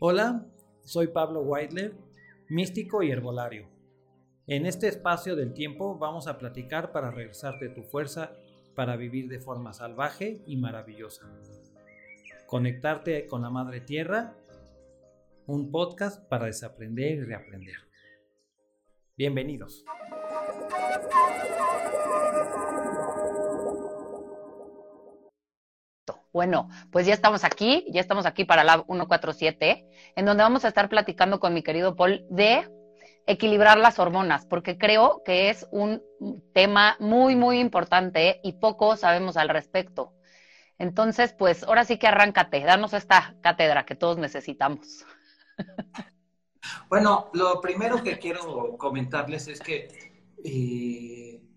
Hola, soy Pablo Weidler, místico y herbolario. En este espacio del tiempo vamos a platicar para regresarte tu fuerza para vivir de forma salvaje y maravillosa. Conectarte con la Madre Tierra, un podcast para desaprender y reaprender. Bienvenidos. Bueno, pues ya estamos aquí, ya estamos aquí para la 147, en donde vamos a estar platicando con mi querido Paul de equilibrar las hormonas, porque creo que es un tema muy, muy importante y poco sabemos al respecto. Entonces, pues ahora sí que arráncate, danos esta cátedra que todos necesitamos. Bueno, lo primero que quiero comentarles es que eh,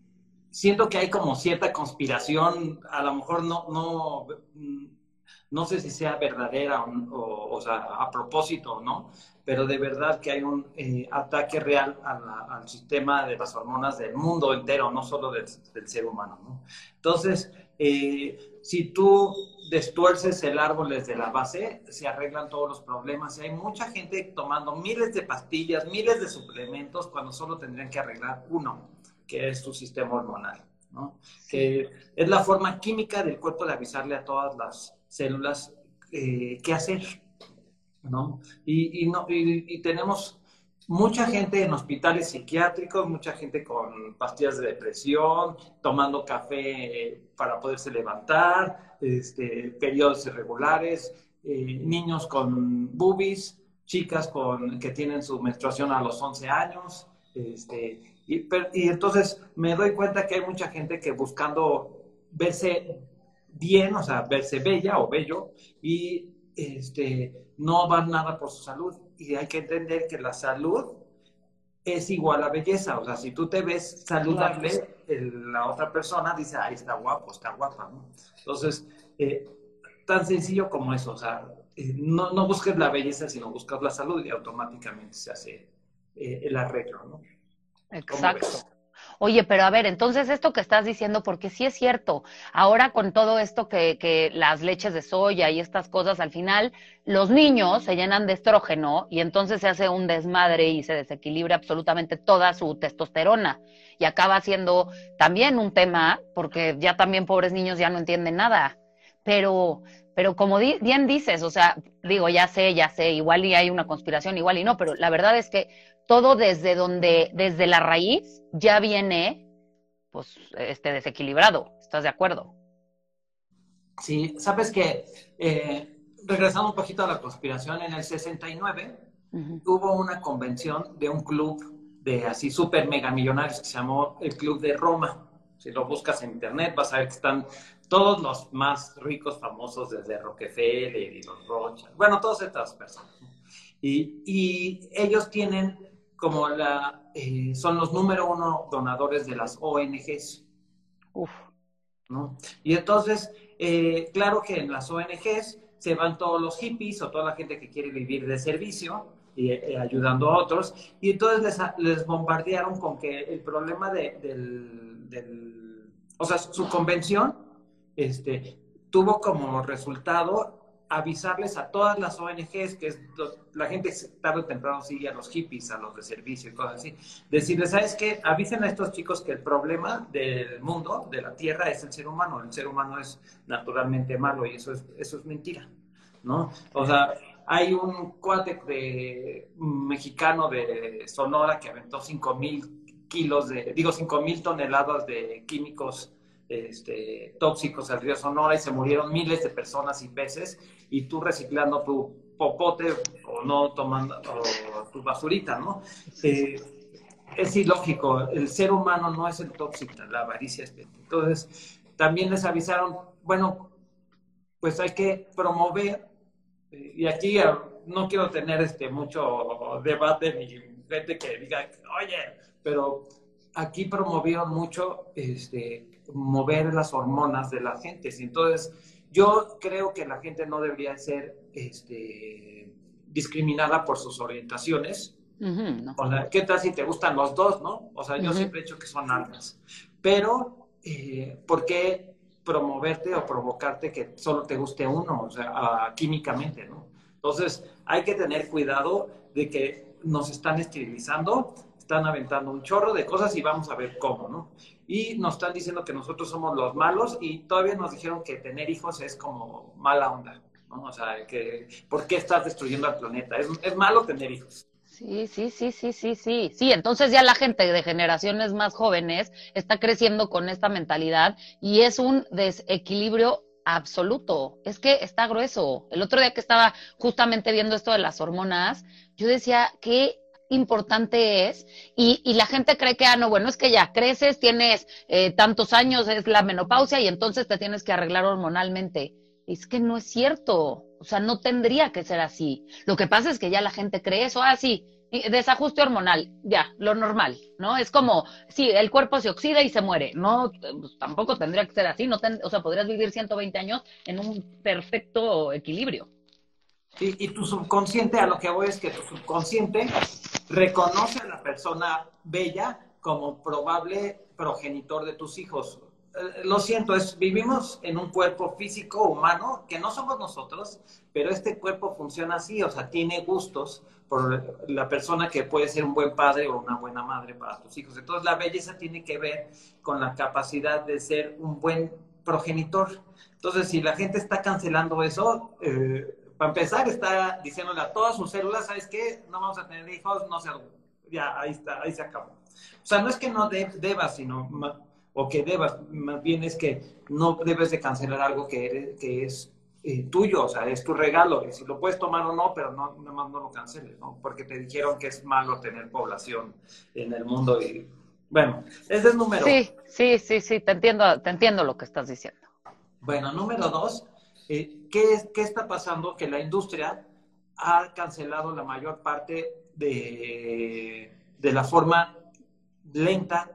siento que hay como cierta conspiración, a lo mejor no, no, no sé si sea verdadera o, sea, a propósito o no, pero de verdad que hay un eh, ataque real al sistema de las hormonas del mundo entero, no solo del, ser humano. ¿no? Entonces, eh, si tú destuerces el árbol desde la base, se arreglan todos los problemas. Hay mucha gente tomando miles de pastillas, miles de suplementos, cuando solo tendrían que arreglar uno que es tu sistema hormonal, ¿no? Que es la forma química del cuerpo de avisarle a todas las células eh, qué hacer, ¿no? Y, y, no, y, y, tenemos mucha gente en hospitales psiquiátricos, mucha gente con pastillas de depresión, tomando café para poderse levantar, este, periodos irregulares, eh, niños con boobies, chicas con, que tienen su menstruación a los 11 años, este, y, y, entonces me doy cuenta que hay mucha gente que buscando verse bien, o sea, verse bella o bello, y este, no van nada por su salud. Y hay que entender que la salud es igual a belleza. O sea, si tú te ves saludable, el, la otra persona dice, ahí está guapo, está guapa. ¿no? Entonces, eh, tan sencillo como eso. O sea, eh, no, no busques la belleza, sino buscas la salud y automáticamente se hace eh, el arreglo, ¿no? Exacto. Oye, pero a ver, entonces esto que estás diciendo, porque sí es cierto, ahora con todo esto que, que, las leches de soya y estas cosas, al final los niños se llenan de estrógeno y entonces se hace un desmadre y se desequilibra absolutamente toda su testosterona y acaba siendo también un tema, porque ya también pobres niños ya no entienden nada. Pero, pero como di bien dices, o sea, digo, ya sé, ya sé, igual y hay una conspiración, igual y no, pero la verdad es que todo desde donde, desde la raíz, ya viene, pues, este desequilibrado. ¿Estás de acuerdo? Sí, sabes que, eh, regresando un poquito a la conspiración, en el 69 uh -huh. hubo una convención de un club de así súper mega millonarios que se llamó el Club de Roma. Si lo buscas en internet vas a ver que están todos los más ricos, famosos, desde Rockefeller y los Rothschild, bueno, todas estas personas. Y, y ellos tienen como la, eh, son los número uno donadores de las ONGs. Uf. ¿no? Y entonces, eh, claro que en las ONGs se van todos los hippies o toda la gente que quiere vivir de servicio y eh, ayudando a otros, y entonces les, les, bombardearon con que el problema de, del, del, o sea, su convención este, tuvo como resultado avisarles a todas las ONGs, que es la gente tarde o temprano sigue a los hippies, a los de servicio y cosas así, decirles, ¿sabes qué? Avisen a estos chicos que el problema del mundo, de la Tierra, es el ser humano. El ser humano es naturalmente malo y eso es, eso es mentira, ¿no? O sea, hay un cuate de, mexicano de Sonora que aventó 5 mil kilos de, digo, 5 mil toneladas de químicos este, tóxicos al río Sonora y se murieron miles de personas y peces y tú reciclando tu popote o no tomando o tu basurita, ¿no? Eh, es ilógico, el ser humano no es el tóxico, la avaricia es Entonces, también les avisaron, bueno, pues hay que promover, y aquí no quiero tener este mucho debate ni gente que diga, oye, pero aquí promovieron mucho este, mover las hormonas de la gente. Entonces, yo creo que la gente no debería ser este, discriminada por sus orientaciones. Uh -huh, no. O sea, ¿qué tal si te gustan los dos, no? O sea, yo uh -huh. siempre he dicho que son almas. Pero, eh, ¿por qué promoverte o provocarte que solo te guste uno? O sea, uh, químicamente, ¿no? Entonces, hay que tener cuidado de que nos están esterilizando, están aventando un chorro de cosas y vamos a ver cómo, ¿no? Y nos están diciendo que nosotros somos los malos y todavía nos dijeron que tener hijos es como mala onda, ¿no? O sea, que ¿por qué estás destruyendo al planeta? Es, malo tener hijos. Sí, sí, sí, sí, sí, sí. Sí, entonces ya la gente de generaciones más jóvenes está creciendo con esta mentalidad y es un desequilibrio absoluto. Es que está grueso. El otro día que estaba justamente viendo esto de las hormonas, yo decía, qué importante es y, y la gente cree que, ah, no, bueno, es que ya creces, tienes eh, tantos años, es la menopausia y entonces te tienes que arreglar hormonalmente. Es que no es cierto. O sea, no tendría que ser así. Lo que pasa es que ya la gente cree eso, ah, sí, desajuste hormonal, ya, lo normal, ¿no? Es como, sí, el cuerpo se oxida y se muere. No, pues, tampoco tendría que ser así. No o sea, podrías vivir 120 años en un perfecto equilibrio. Sí, y tu subconsciente, a lo que voy es que tu subconsciente reconoce a la persona bella como probable progenitor de tus hijos. Eh, lo siento, es, vivimos en un cuerpo físico humano que no somos nosotros, pero este cuerpo funciona así, o sea, tiene gustos por la persona que puede ser un buen padre o una buena madre para tus hijos. Entonces, la belleza tiene que ver con la capacidad de ser un buen progenitor. Entonces, si la gente está cancelando eso, eh, para empezar, está diciéndole a todas sus células, ¿sabes qué? No vamos a tener hijos, no se... Ya, ahí está, ahí se acabó. O sea, no es que no debas, sino o que debas, más bien es que no debes de cancelar algo que, que es eh, tuyo, o sea, es tu regalo, y si lo puedes tomar o no, pero no, nada más no lo canceles, ¿no? Porque te dijeron que es malo tener población en el mundo y, bueno, ese es número. Sí, sí, sí, sí, te entiendo, te entiendo lo que estás diciendo. Bueno, número dos, eh, ¿qué, es, ¿qué está pasando? Que la industria ha cancelado la mayor parte de, la forma lenta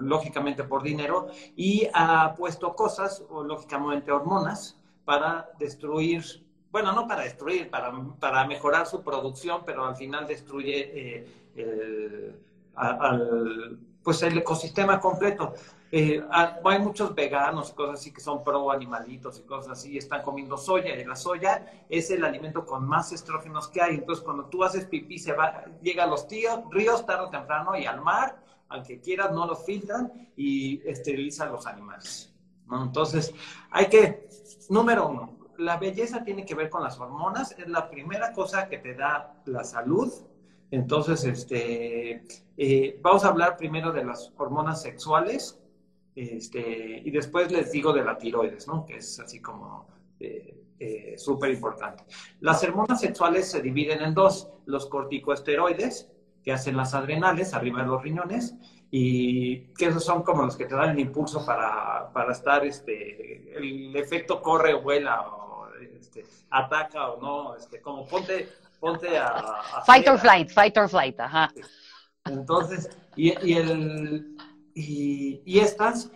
lógicamente por dinero, y ha puesto cosas, o lógicamente hormonas, para destruir, bueno, no para destruir, para, para mejorar su producción, pero al final destruye eh, al, pues el ecosistema completo. Eh, hay muchos veganos y cosas así que son pro animalitos y cosas así, están comiendo soya y la soya es el alimento con más estrógenos que hay. Entonces, cuando tú haces pipí, se va, llega a los tíos, ríos tarde o temprano y al mar al que quieras, no lo filtran y esterilizan los animales. Entonces, hay que, número uno, la belleza tiene que ver con las hormonas, es la primera cosa que te da la salud. Entonces, este, eh, vamos a hablar primero de las hormonas sexuales este, y después les digo de la tiroides, ¿no? Que es así como eh, eh, súper importante. Las hormonas sexuales se dividen en dos, los corticosteroides, que hacen las adrenales arriba de los riñones y que esos son como los que te dan el impulso para, para estar, este, el efecto corre o vuela o este, ataca o no, este, como ponte, ponte a... fight or flight, fight or flight, ajá. Entonces, y, y, el, y, y estas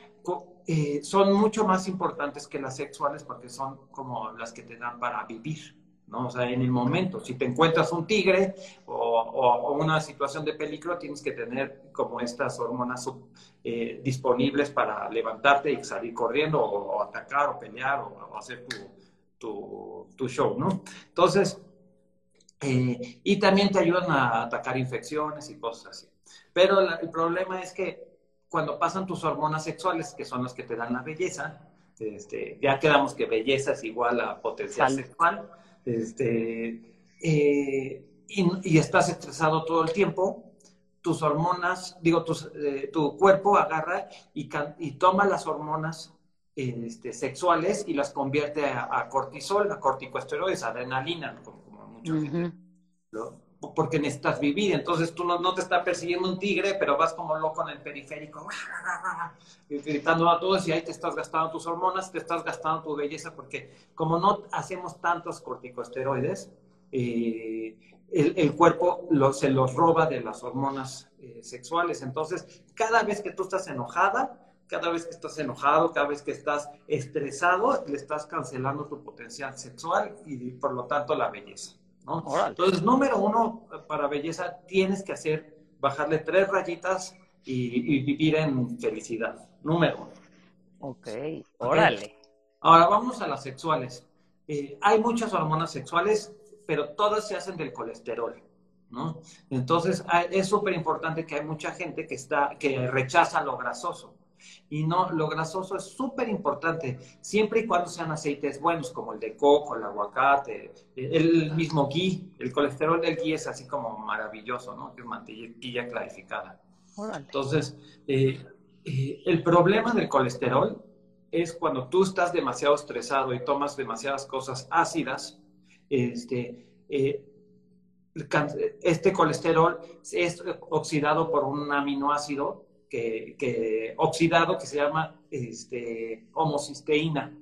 eh, son mucho más importantes que las sexuales porque son como las que te dan para vivir. ¿no? O sea, en el momento, si te encuentras un tigre o, una situación de peligro, tienes que tener como estas hormonas eh, disponibles para levantarte y salir corriendo o, atacar o pelear o, hacer tu, tu, show, ¿no? Entonces, eh, y también te ayudan a atacar infecciones y cosas así. Pero el problema es que cuando pasan tus hormonas sexuales, que son las que te dan la belleza, este, ya quedamos que belleza es igual a potencial sexual, este, eh, y, estás estresado todo el tiempo, tus hormonas, digo, eh, tu cuerpo agarra y, y, toma las hormonas este, sexuales y las convierte a, cortisol, a corticosteroides, adrenalina, como, mucha gente porque necesitas vivir. Entonces tú no, te está persiguiendo un tigre, pero vas como loco en el periférico, gritando a todos y ahí te estás gastando tus hormonas, te estás gastando tu belleza, porque como no hacemos tantos corticosteroides, eh, el, cuerpo se los roba de las hormonas eh, sexuales. Entonces, cada vez que tú estás enojada, cada vez que estás enojado, cada vez que estás estresado, le estás cancelando tu potencial sexual y por lo tanto la belleza. Entonces, número uno, para belleza tienes que hacer, bajarle tres rayitas y, vivir en felicidad. Número uno. Ok, órale. Ahora vamos a las sexuales. Eh, hay muchas hormonas sexuales. pero todas se hacen del colesterol. ¿no? Entonces, es súper importante que hay mucha gente que, está, que rechaza lo grasoso. Y no, lo grasoso es súper importante, siempre y cuando sean aceites buenos, como el de coco, el aguacate, el mismo ghee. El colesterol del ghee es así como maravilloso, ¿no? Que es mantequilla clarificada. Entonces, eh, eh, el problema del colesterol es cuando tú estás demasiado estresado y tomas demasiadas cosas ácidas, este, eh, este colesterol es oxidado por un aminoácido que, oxidado que se llama este, homocisteína.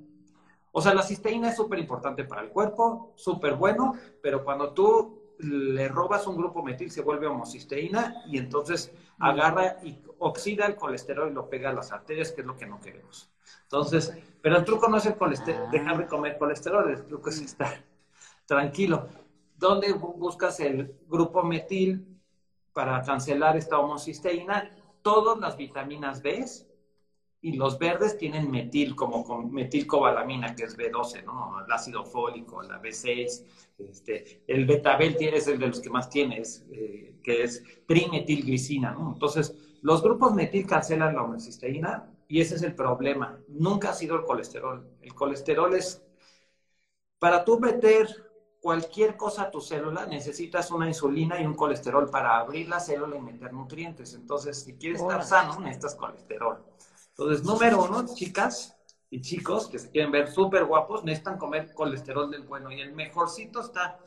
O sea, la cisteína es súper importante para el cuerpo, súper bueno, pero cuando tú le robas un grupo metil se vuelve homocisteína y entonces agarra y oxida el colesterol y lo pega a las arterias, que es lo que no queremos. Entonces, pero el truco no es el colesterol, ah. dejar de comer colesterol, el truco es estar tranquilo. ¿Dónde buscas el grupo metil para cancelar esta homocisteína? Todas las vitaminas B y los verdes tienen metil, como metilcobalamina, que es B12, ¿no? El ácido fólico, la B6, este, el betabel es el de los que más tienes, eh, que es trimetilglicina, ¿no? Entonces, los grupos metil cancelan la homocisteína y ese es el problema. Nunca ha sido el colesterol. El colesterol es, para tú meter cualquier cosa a tu célula, necesitas una insulina y un colesterol para abrir la célula y meter nutrientes. Entonces, si quieres estar sano, necesitas colesterol. Entonces, número uno, chicas y chicos que se quieren ver súper guapos, necesitan comer colesterol del bueno. Y el mejorcito está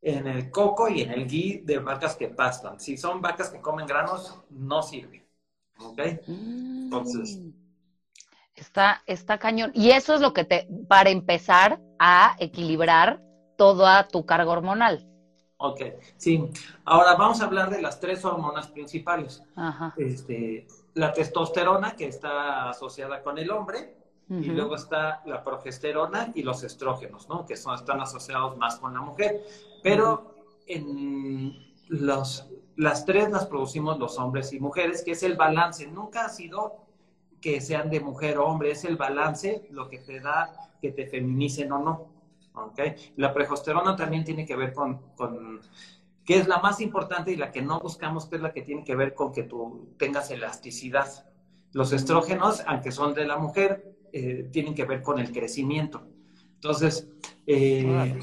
en el coco y en el ghee de vacas que pastan. Si son vacas que comen granos, no sirve. ¿Ok? Entonces. Mm. Está, está cañón. Y eso es lo que te, para empezar a equilibrar toda tu carga hormonal. Ok, sí. Ahora vamos a hablar de las tres hormonas principales. Este, la testosterona, que está asociada con el hombre, y luego está la progesterona y los estrógenos, ¿no? Que son, están asociados más con la mujer. Pero en los, las tres las producimos los hombres y mujeres, que es el balance. Nunca ha sido que sean de mujer o hombre, es el balance lo que te da que te feminicen o no. La progesterona también tiene que ver con, con, que es la más importante y la que no buscamos, que es la que tiene que ver con que tú tengas elasticidad. Los estrógenos, aunque son de la mujer, eh, tienen que ver con el crecimiento. Entonces, eh,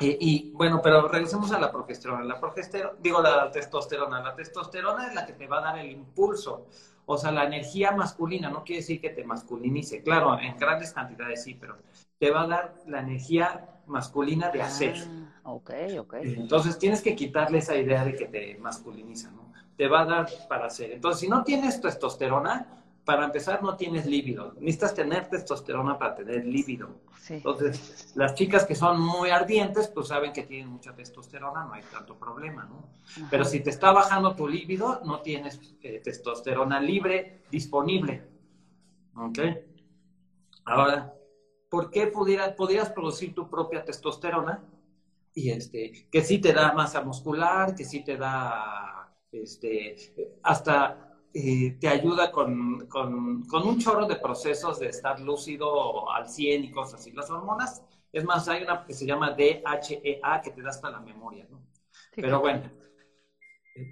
eh, y bueno, pero regresemos a la progesterona. La progesterona, digo la testosterona. La testosterona es la que te va a dar el impulso. O sea, la energía masculina no quiere decir que te masculinice. Claro, en grandes cantidades sí, pero te va a dar la energía masculina de hacer. Ah, ok, ok. Entonces tienes que quitarle esa idea de que te masculiniza, ¿no? Te va a dar para hacer. Entonces, si no tienes testosterona, para empezar no tienes líbido. Necesitas tener testosterona para tener líbido. Entonces, las chicas que son muy ardientes, pues saben que tienen mucha testosterona, no hay tanto problema, ¿no? Pero si te está bajando tu líbido, no tienes eh, testosterona libre disponible. ¿Ok? Ahora, ¿por qué pudieras, producir tu propia testosterona? Y este, que sí te da masa muscular, que sí te da, este, hasta eh, te ayuda con, un chorro de procesos de estar lúcido al 100 y cosas así. Las hormonas, es más, hay una que se llama DHEA que te da hasta la memoria, ¿no? Pero bueno,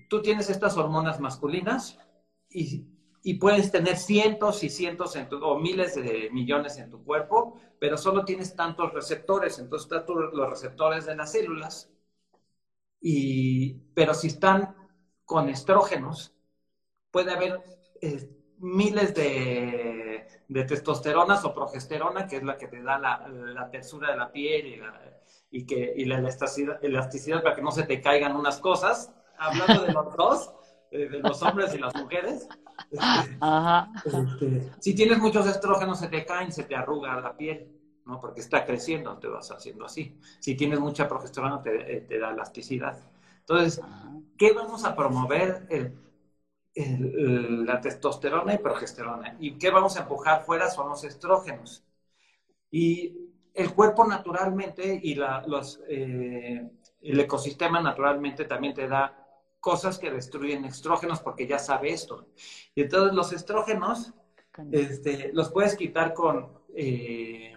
tú tienes estas hormonas masculinas y y puedes tener cientos y cientos o miles de millones en tu cuerpo, pero solo tienes tantos receptores, entonces están los receptores de las células, y, pero si están con estrógenos, puede haber eh, miles de, de, testosteronas o progesterona, que es la que te da la, tersura de la piel y, la, y que, y la elasticidad, elasticidad para que no se te caigan unas cosas, hablando de los dos, de los hombres y las mujeres, este, si tienes muchos estrógenos, se te caen, se te arruga la piel, ¿no? Porque está creciendo, te vas haciendo así. Si tienes mucha progesterona, te, eh, da elasticidad. Entonces, ¿qué vamos a promover? la testosterona y progesterona. ¿Y qué vamos a empujar fuera? Son los estrógenos. Y el cuerpo naturalmente y los, eh, el ecosistema naturalmente también te da cosas que destruyen estrógenos porque ya sabe esto. Y entonces los estrógenos este, los puedes quitar con, eh,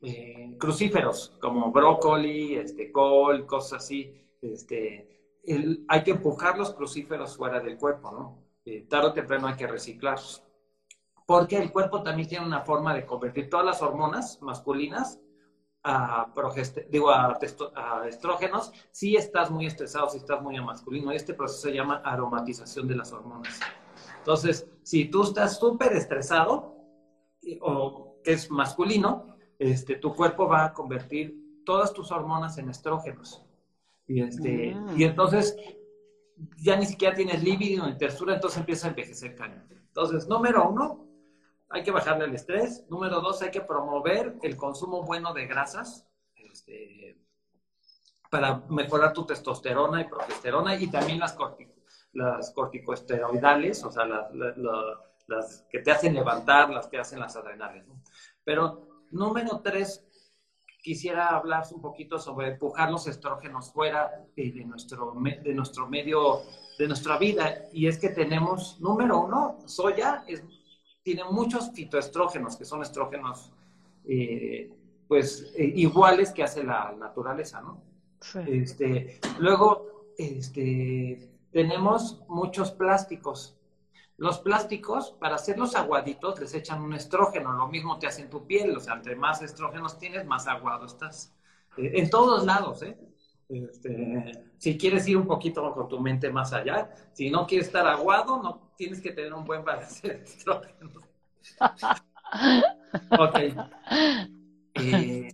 eh, crucíferos, como brócoli, este, col, cosas así. Este, hay que empujar los crucíferos fuera del cuerpo, ¿no? Eh, tarde o temprano hay que reciclarlos. Porque el cuerpo también tiene una forma de convertir todas las hormonas masculinas a, digo, a, estrógenos si estás muy estresado, si estás muy masculino. Este proceso se llama aromatización de las hormonas. Entonces, si tú estás súper estresado o que es masculino, este, tu cuerpo va a convertir todas tus hormonas en estrógenos. Y, este, mm. y entonces ya ni siquiera tienes líbido ni tersura, entonces empieza a envejecer cañón. Entonces, número uno, hay que bajarle el estrés. Número dos, hay que promover el consumo bueno de grasas este, para mejorar tu testosterona y progesterona y también las, las corticosteroidales, o sea, las, que te hacen levantar, las que hacen las adrenales. Pero número tres, quisiera hablar un poquito sobre empujar los estrógenos fuera de, nuestro, de nuestro medio, de nuestra vida. Y es que tenemos, número uno, soya es tiene muchos fitoestrógenos, que son estrógenos, eh, pues, eh, iguales que hace la naturaleza, ¿no? Este, luego, este, tenemos muchos plásticos. Los plásticos, para hacerlos aguaditos, les echan un estrógeno. Lo mismo te hace en tu piel. O sea, entre más estrógenos tienes, más aguado estás. Eh, en todos lados, ¿eh? Este, si quieres ir un poquito con tu mente más allá, si no quieres estar aguado, no tienes que tener un buen balance de estrógenos. ok. Eh,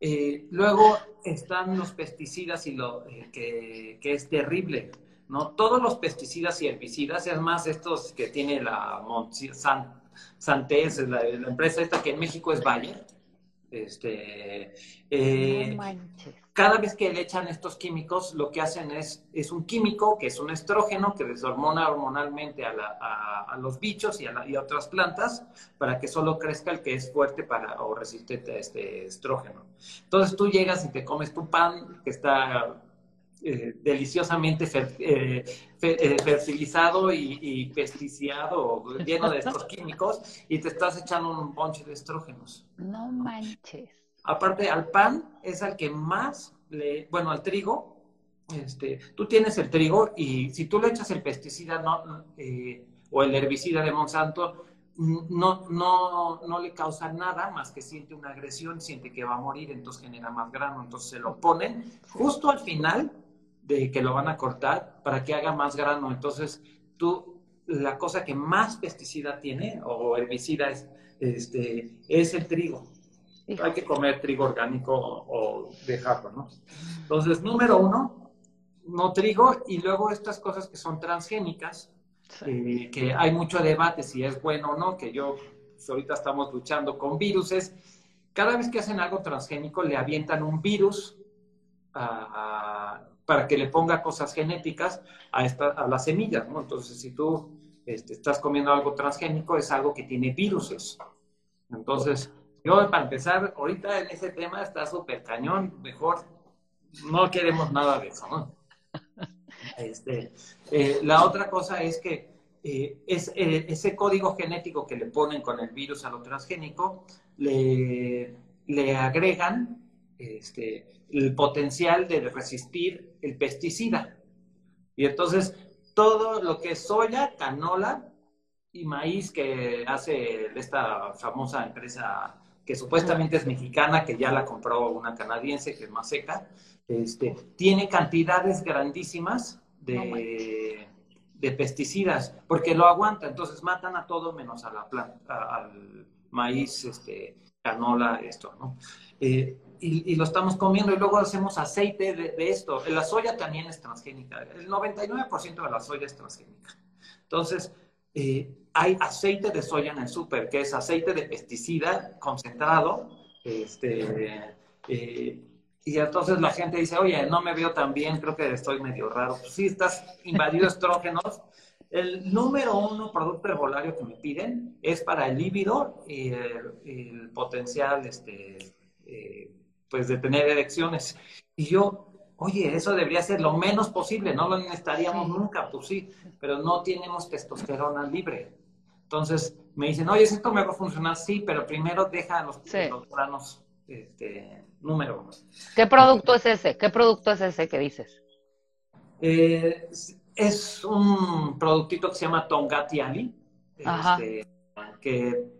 eh, luego están los pesticidas y lo eh, que, es terrible, ¿no? Todos los pesticidas y herbicidas, es más estos que tiene la Santés, la, la, empresa esta que en México es Bayer, este, cada vez que le echan estos químicos, lo que hacen es, es un químico que es un estrógeno que deshormona hormonalmente a, los bichos y a, otras plantas para que solo crezca el que es fuerte para, o resistente a este estrógeno. Entonces tú llegas y te comes tu pan que está eh, deliciosamente eh, eh, fertilizado y, y, lleno de estos químicos, y te estás echando un ponche de estrógenos. No manches. Aparte, al pan es al que más le, bueno, al trigo, este, tú tienes el trigo y si tú le echas el pesticida eh, o el herbicida de Monsanto, no, no, no le causa nada más que siente una agresión, siente que va a morir, entonces genera más grano, entonces se lo ponen justo al final de que lo van a cortar para que haga más grano. Entonces, tú, la cosa que más pesticida tiene o herbicida es, este, es el trigo. Hay que comer trigo orgánico o dejarlo, ¿no? Entonces, número uno, no trigo y luego estas cosas que son transgénicas, eh, que hay mucho debate si es bueno o no, que yo pues, ahorita estamos luchando con viruses. Cada vez que hacen algo transgénico le avientan un virus para que le ponga cosas genéticas a, esta, a las semillas, ¿no? Entonces, si tú este, estás comiendo algo transgénico, es algo que tiene viruses. Entonces, yo, para empezar, ahorita en ese tema está súper cañón, mejor no queremos nada de eso, ¿no? Este, eh, la otra cosa es que eh, es, eh, ese código genético que le ponen con el virus a lo transgénico, le, le agregan este, el potencial de resistir el pesticida. Y entonces, todo lo que es soya, canola y maíz que hace esta famosa empresa que supuestamente es mexicana, que ya la compró una canadiense, que es más seca, este, tiene cantidades grandísimas de, de, pesticidas, porque lo aguanta, entonces matan a todo menos a la planta, al maíz, este, canola, esto, ¿no? Eh, y, y, lo estamos comiendo y luego hacemos aceite de, de, esto. La soya también es transgénica, el 99% de la soya es transgénica. Entonces, eh, hay aceite de soya en el súper, que es aceite de pesticida concentrado. Este, eh, y entonces la gente dice, oye, no me veo tan bien, creo que estoy medio raro. Pues sí, estás invadido estrógenos. El número uno producto herbolario que me piden es para el líbido y el, potencial este, eh, pues de tener erecciones. Y yo oye, eso debería ser lo menos posible, no lo necesitaríamos nunca, pues sí, pero no tenemos testosterona libre. Entonces me dicen, oye, esto me va a funcionar, sí, pero primero deja los, sí. granos este, número. ¿Qué producto es ese? ¿Qué producto es ese que dices? Eh, es un productito que se llama Tongati Ali, este, que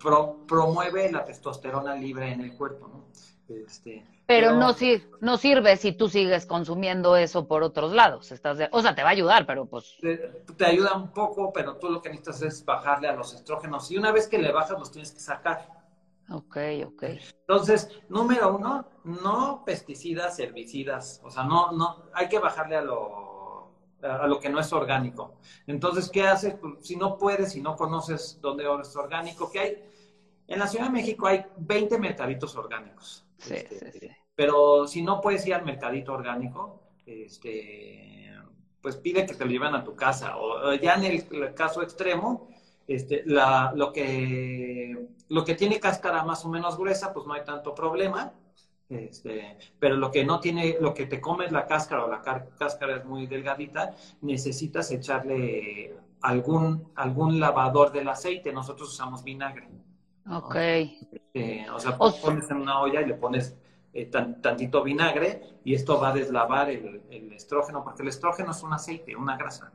promueve la testosterona libre en el cuerpo, ¿no? Este, pero, no, no sirve si tú sigues consumiendo eso por otros lados. Estás o sea, te va a ayudar, pero pues... Te, ayuda un poco, pero tú lo que necesitas es bajarle a los estrógenos. Y una vez que le bajas, los tienes que sacar. Ok, ok. Entonces, número uno, no pesticidas, herbicidas. O sea, no, no, hay que bajarle a lo, a lo que no es orgánico. Entonces, ¿qué haces? Pues, si no puedes, si no conoces dónde es orgánico, que hay... En la Ciudad de México hay 20 mercaditos orgánicos. Sí, este, sí, sí. Pero si no puedes ir al mercadito orgánico, este, pues pide que te lo lleven a tu casa. O ya en el, caso extremo, este, la, lo, que, lo que tiene cáscara más o menos gruesa, pues no hay tanto problema. Este, pero lo que no tiene, lo que te comes la cáscara o la cáscara es muy delgadita, necesitas echarle algún, algún lavador del aceite. Nosotros usamos vinagre. Ok. Este, o sea, pones en una olla y le pones eh, tantito vinagre y esto va a deslavar el, estrógeno, porque el estrógeno es un aceite, una grasa.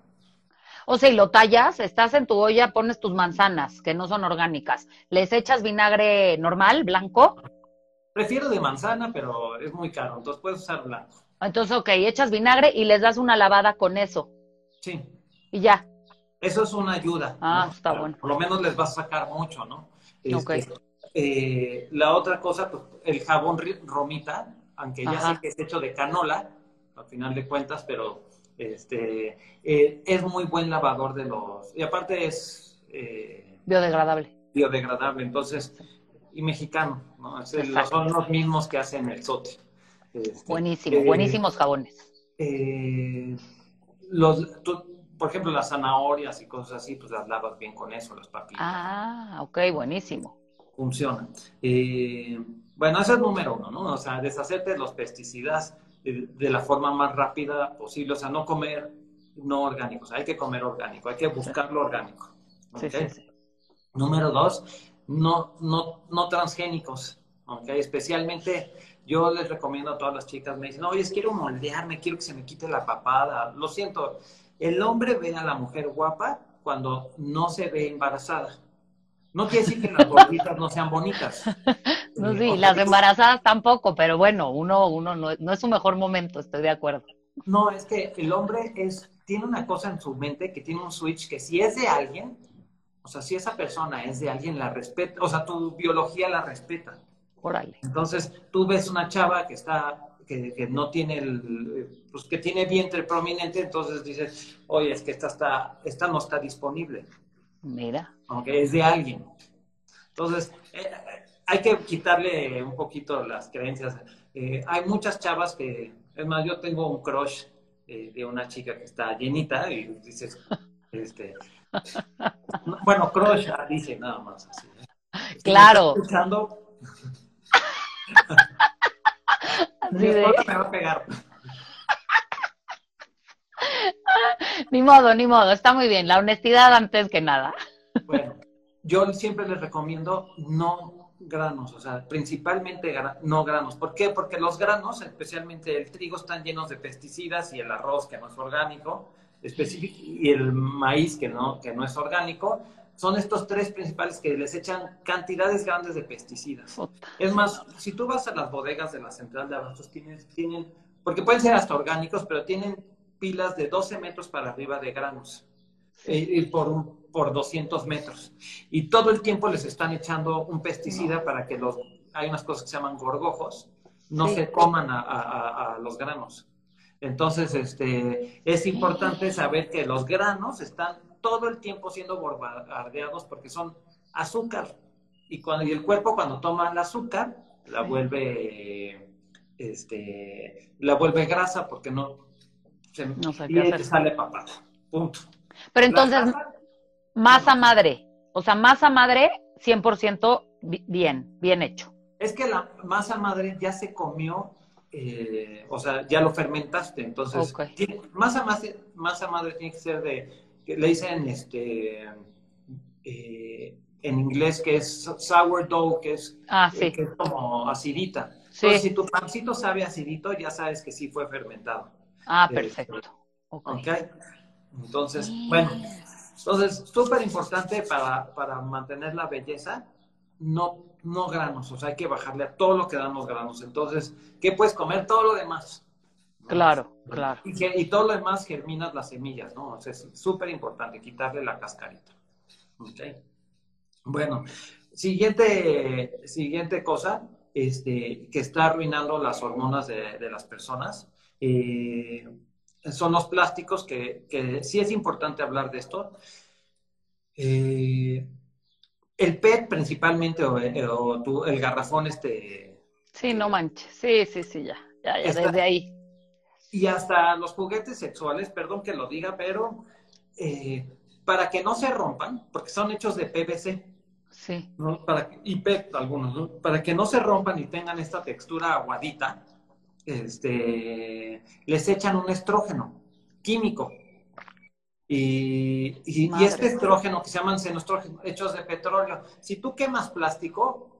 O sea, y lo tallas, estás en tu olla, pones tus manzanas, que no son orgánicas. ¿Les echas vinagre normal, blanco? Prefiero de manzana, pero es muy caro, entonces puedes usar blanco. Entonces, ok, echas vinagre y les das una lavada con eso. Sí. Y ya. Eso es una ayuda. Ah, está bueno. Por lo menos les va a sacar mucho, ¿no? Este, eh, la otra cosa, pues, el jabón romita, aunque ya sé que es hecho de canola, al final de cuentas, pero este eh, es muy buen lavador de los... Y aparte es... Eh, biodegradable. Biodegradable, entonces, y mexicano, ¿no? son los mismos que hacen el sote. Este, Buenísimo, buenísimos jabones. los, por ejemplo, las zanahorias y cosas así, pues las lavas bien con eso, las papitas. Ah, ok, buenísimo. Funciona. Eh, bueno, eso es número uno, ¿no? O sea, deshacerte de los pesticidas de, la forma más rápida posible. O sea, no comer no orgánicos, hay que comer orgánico, hay que buscar lo orgánico. Sí, sí, sí. Número dos, no, no, no transgénicos, ¿okay? Especialmente yo les recomiendo a todas las chicas, me dicen, oye, quiero moldearme, quiero que se me quite la papada. Lo siento, el hombre ve a la mujer guapa cuando no se ve embarazada. No quiere decir que las gorditas no sean bonitas. No, sí, las embarazadas tampoco, pero bueno, uno, uno no, no, es su mejor momento, estoy de acuerdo. No, es que el hombre es, tiene una cosa en su mente que tiene un switch que si es de alguien, o sea, si esa persona es de alguien, la respeta, o sea, tu biología la respeta. Órale. Entonces, tú ves una chava que está que, no tiene el, pues que tiene vientre prominente, entonces dices, oye, es que esta, está, esta no está disponible. Mira. Aunque es de alguien. Entonces, eh, hay que quitarle un poquito las creencias. Eh, hay muchas chavas que, es más, yo tengo un crush eh, de una chica que está llenita y dices, este, bueno, crush, ah, dice nada más así. Claro. Escuchando, ni modo, ni modo, está muy bien. La honestidad antes que nada. Bueno, yo siempre les recomiendo no granos, o sea, principalmente no granos. ¿Por qué? Porque los granos, especialmente el trigo, están llenos de pesticidas y el arroz, que no es orgánico, y el maíz, que no, que no es orgánico, son estos tres principales que les echan cantidades grandes de pesticidas. Es más, si tú vas a las bodegas de la central de abastos, tienen, tienen, porque pueden ser hasta orgánicos, pero tienen pilas de 12 metros para arriba de granos y por, por 200 metros. Y todo el tiempo les están echando un pesticida para que los, hay unas cosas que se llaman gorgojos, no se coman a, a, a, los granos. Entonces, este, es importante saber que los granos están todo el tiempo siendo bombardeados porque son azúcar. Y, cuando, y el cuerpo cuando toma el azúcar, la vuelve, este, la vuelve grasa porque no, se, no y sale papada. Punto. Pero entonces, masa madre, o sea, masa madre 100% bien, bien hecho. Es que la masa madre ya se comió, eh, o sea, ya lo fermentaste, entonces, masa, masa, masa madre tiene que ser de le dicen este, eh, en inglés que es sourdough, que es, ah, que es como acidita. Entonces, si tu pancito sabe acidito, ya sabes que sí fue fermentado. Ah, eh, perfecto. ok. Entonces, bueno, entonces, súper importante para, para mantener la belleza, no, no granos, o sea, hay que bajarle a todo lo que dan los granos. Entonces, ¿qué puedes comer? Todo lo demás. Claro, claro. Y, y, todo lo demás germinas las semillas, ¿no? O sea, es súper importante quitarle la cascarita. Okay. Bueno, siguiente, siguiente cosa este, que está arruinando las hormonas de, de las personas. Eh, son los plásticos, que, que, sí es importante hablar de esto. Eh, el PET principalmente, o, el garrafón este... Sí, no manches, sí, sí, sí, ya, ya, ya desde ahí. Y hasta los juguetes sexuales, perdón que lo diga, pero eh, para que no se rompan, porque son hechos de PVC. Sí. Para, y PET algunos, para que no se rompan y tengan esta textura aguadita, este, les echan un estrógeno químico. Y, y, este estrógeno que se llaman xenostrógenos hechos de petróleo, si tú quemas plástico,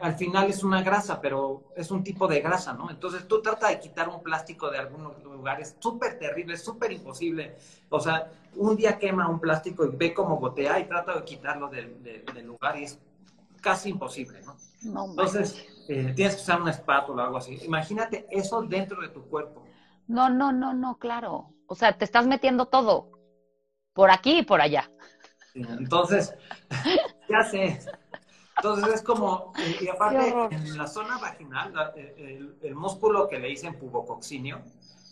al final es una grasa, pero es un tipo de grasa, ¿no? Entonces tú trata de quitar un plástico de algunos lugares, súper terrible, súper imposible. O sea, un día quema un plástico y ve cómo gotea y trata de quitarlo del, del lugar y es casi imposible, ¿no? Entonces, eh, tienes que usar una espátula o algo así. Imagínate eso dentro de tu cuerpo. No, no, no, no, claro. O sea, te estás metiendo todo. Por aquí y por allá. entonces, ya sé. Entonces es como, eh, y aparte, en la zona vaginal, el, músculo que le dicen pubococcinio,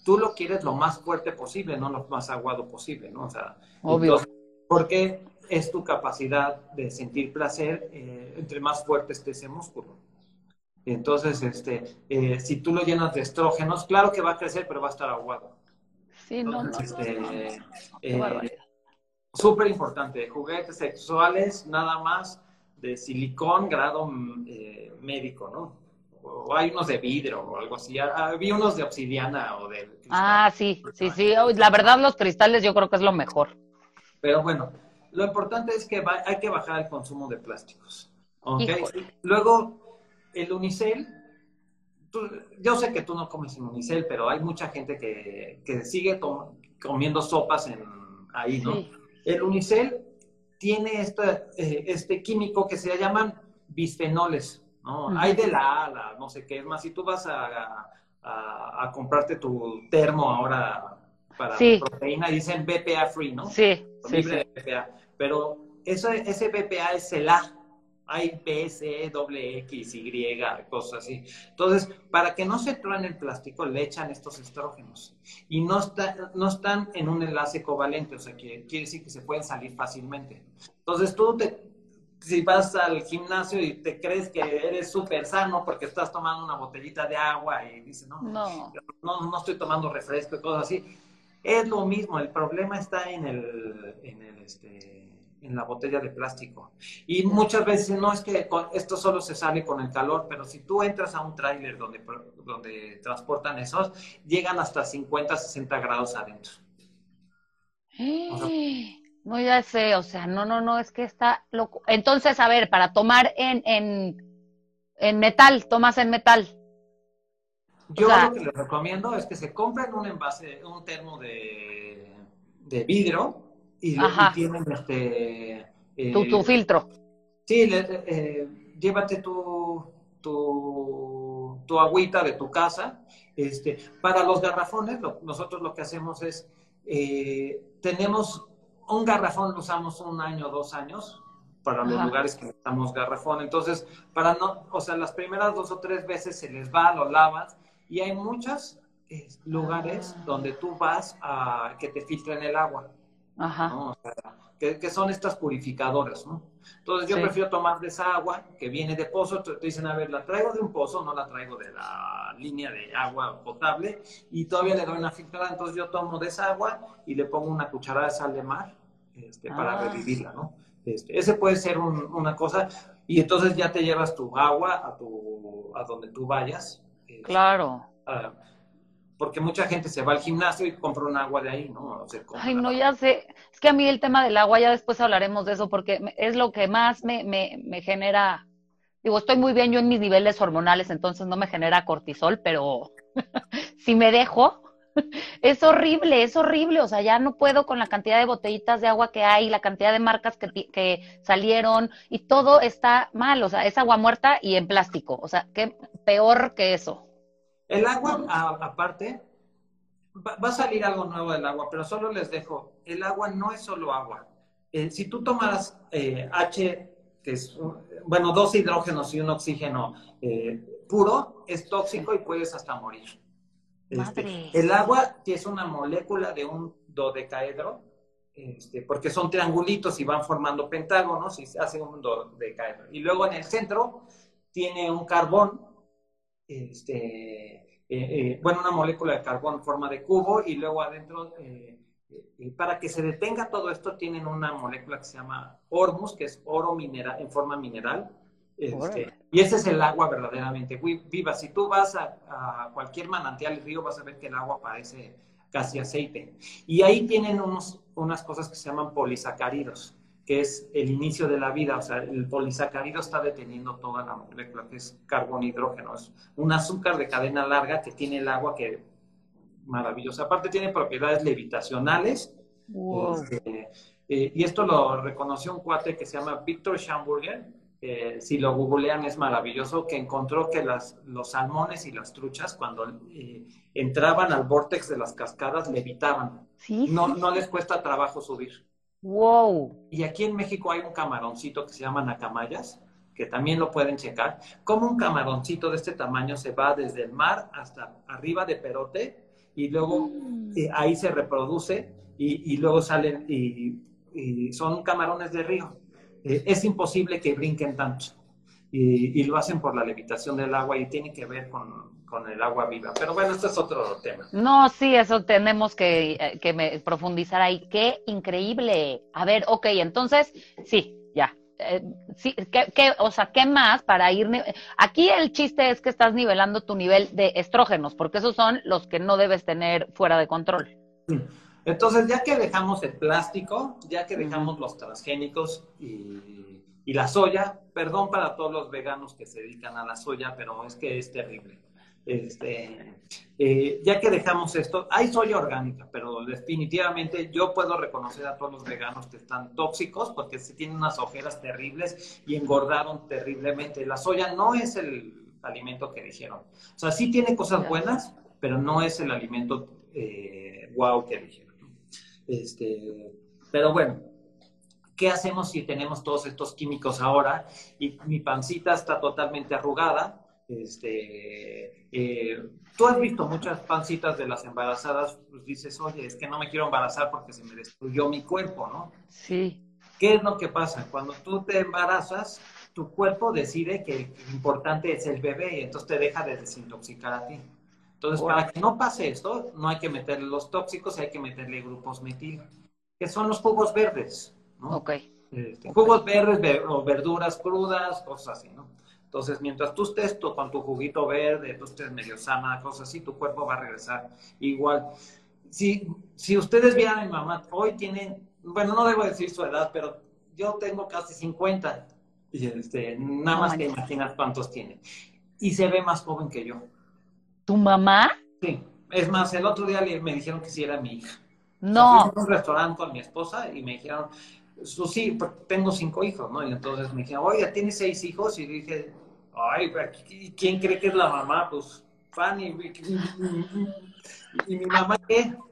tú lo quieres lo más fuerte posible, no lo más aguado posible, ¿no? O sea, Obvio. porque es tu capacidad de sentir placer eh, entre más fuerte esté ese músculo. Entonces, este, eh, si tú lo llenas de estrógenos, claro que va a crecer, pero va a estar aguado. Sí, no, no. Este, eh, Súper importante, juguetes sexuales, nada más de silicón, grado médico, ¿no? O hay unos de vidrio o algo así. Ah, había unos de obsidiana o de... Ah, sí, sí, sí. La verdad, los cristales yo creo que es lo mejor. Pero bueno, lo importante es que hay que bajar el consumo de plásticos. Luego, el unicel, yo sé que tú no comes sin unicel, pero hay mucha gente que, sigue comiendo sopas en, ahí, ¿no? El unicel tiene este, este químico que se llaman bisfenoles, ¿no? Hay de la no sé qué, es más, si tú vas a, a, comprarte tu termo ahora para proteína, dicen BPA free, ¿no? Sí, BPA. Pero eso, ese BPA es el A. Hay B, C, doble X, Y, cosas así. Entonces, para que no se truene el plástico, le echan estos estrógenos. Y no, está, no están en un enlace covalente, o sea, que quiere decir que se pueden salir fácilmente. Entonces, tú te, si vas al gimnasio y te crees que eres súper sano porque estás tomando una botellita de agua y dices, no, no, no, no estoy tomando refresco y cosas así. Es lo mismo, el problema está en el, en el este, en la botella de plástico. Y muchas veces no es que esto solo se sale con el calor, pero si tú entras a un tráiler donde, donde transportan esos, llegan hasta 50, 60 grados adentro. no, ya sé, o sea, no, no, no, es que está loco. Entonces, a ver, para tomar en, en, en metal, tomas en metal. Yo lo que les recomiendo es que se compren un envase, un termo de, de vidrio y, tienen este... Eh, tu, filtro. Sí, eh, llévate tu, tu, tu, agüita de tu casa. Este, para los garrafones, nosotros lo que hacemos es, eh, tenemos un garrafón, lo usamos un año, dos años, para los lugares que necesitamos garrafón. Entonces, para no, o sea, las primeras dos o tres veces se les va, lo lavas, y hay muchos lugares ah. donde tú vas a que te filtren el agua. Ajá. que, son estas purificadoras, ¿no? Entonces yo prefiero tomar de esa agua que viene de pozo, te, dicen, a ver, la traigo de un pozo, no la traigo de la línea de agua potable y todavía le doy una filtrada, entonces yo tomo de esa agua y le pongo una cucharada de sal de mar este, para ah. revivirla, ¿no? Este, ese puede ser una cosa y entonces ya te llevas tu agua a, tu, a donde tú vayas. Este, claro porque mucha gente se va al gimnasio y compra un agua de ahí, ¿no? Ay, no, ya sé. Es que a mí el tema del agua, ya después hablaremos de eso, porque es lo que más me, me, me genera Digo, estoy muy bien yo en mis niveles hormonales, entonces no me genera cortisol, pero si me dejo, es horrible, es horrible. O sea, ya no puedo con la cantidad de botellitas de agua que hay, la cantidad de marcas que, que salieron y todo está mal. O sea, es agua muerta y en plástico. O sea, qué peor que eso. El agua, aparte, va, a salir algo nuevo del agua, pero solo les dejo, el agua no es solo agua. Eh, si tú tomaras eh, H que es, bueno, dos hidrógenos y un oxígeno eh, puro, es tóxico y puedes hasta morir. Este, el agua, que es una molécula de un dodecaedro, este, porque son triangulitos y van formando pentágonos y se hace un dodecaedro. Y luego en el centro tiene un carbón, este, eh, eh, bueno, una molécula de carbón en forma de cubo y luego adentro para que se detenga todo esto, tienen una molécula que se llama hormus, que es oro mineral, en forma mineral. Este, y ese es el agua verdaderamente viva. Si tú vas a, cualquier manantial y río, vas a ver que el agua parece casi aceite. Y ahí tienen unos, unas cosas que se llaman polisacáridos, que es el inicio de la vida. O sea, el polisacárido está deteniendo toda la molécula, que es carbón-hidrógeno. Es un azúcar de cadena larga que tiene el agua que maravillosa. Aparte tiene propiedades levitacionales. Este, eh, y esto lo reconoció un cuate que se llama Víctor Schamburger. si lo googlean es maravilloso, que encontró que las, los salmones y las truchas cuando eh, entraban al vórtex de las cascadas levitaban. no, no les cuesta trabajo subir. Wow. Y aquí en México hay un camaroncito que se llama nacamayas, que también lo pueden checar. Como un camaroncito de este tamaño se va desde el mar hasta arriba de Perote y luego mm. eh, ahí se reproduce y, luego salen y, son camarones de río. Eh, es imposible que brinquen tanto y, lo hacen por la levitación del agua y tiene que ver con, el agua viva. Pero bueno, este es otro tema. No, sí, eso tenemos que, eh, que me, profundizar ahí. ¡Qué increíble! A ver, ok, entonces, sí, ya, eh, sí, ¿qué, o sea, ¿qué más para ir? Aquí el chiste es que estás nivelando tu nivel de estrógenos, porque esos son los que no debes tener fuera de control. Entonces, ya que dejamos el plástico, ya que dejamos los transgénicos y, y la soya, perdón para todos los veganos que se dedican a la soya, pero es que es terrible. Este, eh, ya que dejamos esto, hay soya orgánica, pero definitivamente yo puedo reconocer a todos los veganos que están tóxicos porque se tienen unas ojeras terribles y engordaron terriblemente. La soya no es el alimento que dijeron. O sea, sí tiene cosas buenas, pero no es el alimento eh, wow que dijeron. Este, pero bueno, ¿qué hacemos si tenemos todos estos químicos ahora y mi pancita está totalmente arrugada? Este, eh, tú has visto muchas pancitas de las embarazadas, pues dices, oye, es que no me quiero embarazar porque se me destruyó mi cuerpo, ¿no? Sí. ¿Qué es lo que pasa? Cuando tú te embarazas, tu cuerpo decide que lo importante es el bebé y entonces te deja de desintoxicar a ti. Entonces, para que no pase esto, no hay que meterle los tóxicos, hay que meterle grupos metil, que son los jugos verdes, ¿no? Ok. Este, jugos verdes o verduras crudas, cosas así, ¿no? Entonces, mientras tú estés con tu juguito verde, tú estés medio sana, cosas así, tu cuerpo va a regresar igual. Si, si ustedes vieran a mi mamá, hoy tiene, bueno, no debo decir su edad, pero yo tengo casi 50. Y este, nada más que imaginas cuántos tiene. Y se ve más joven que yo. ¿Tu mamá? Sí. Es más, el otro día me dijeron que sí era mi hija. No. fui a un restaurante con mi esposa y me dijeron, sí, tengo cinco hijos, ¿no? Y entonces me dijeron, oye, ¿tienes seis hijos? Y dije, Ay, ¿quién cree que es la mamá? Pues Fanny. ¿Y mi mamá qué?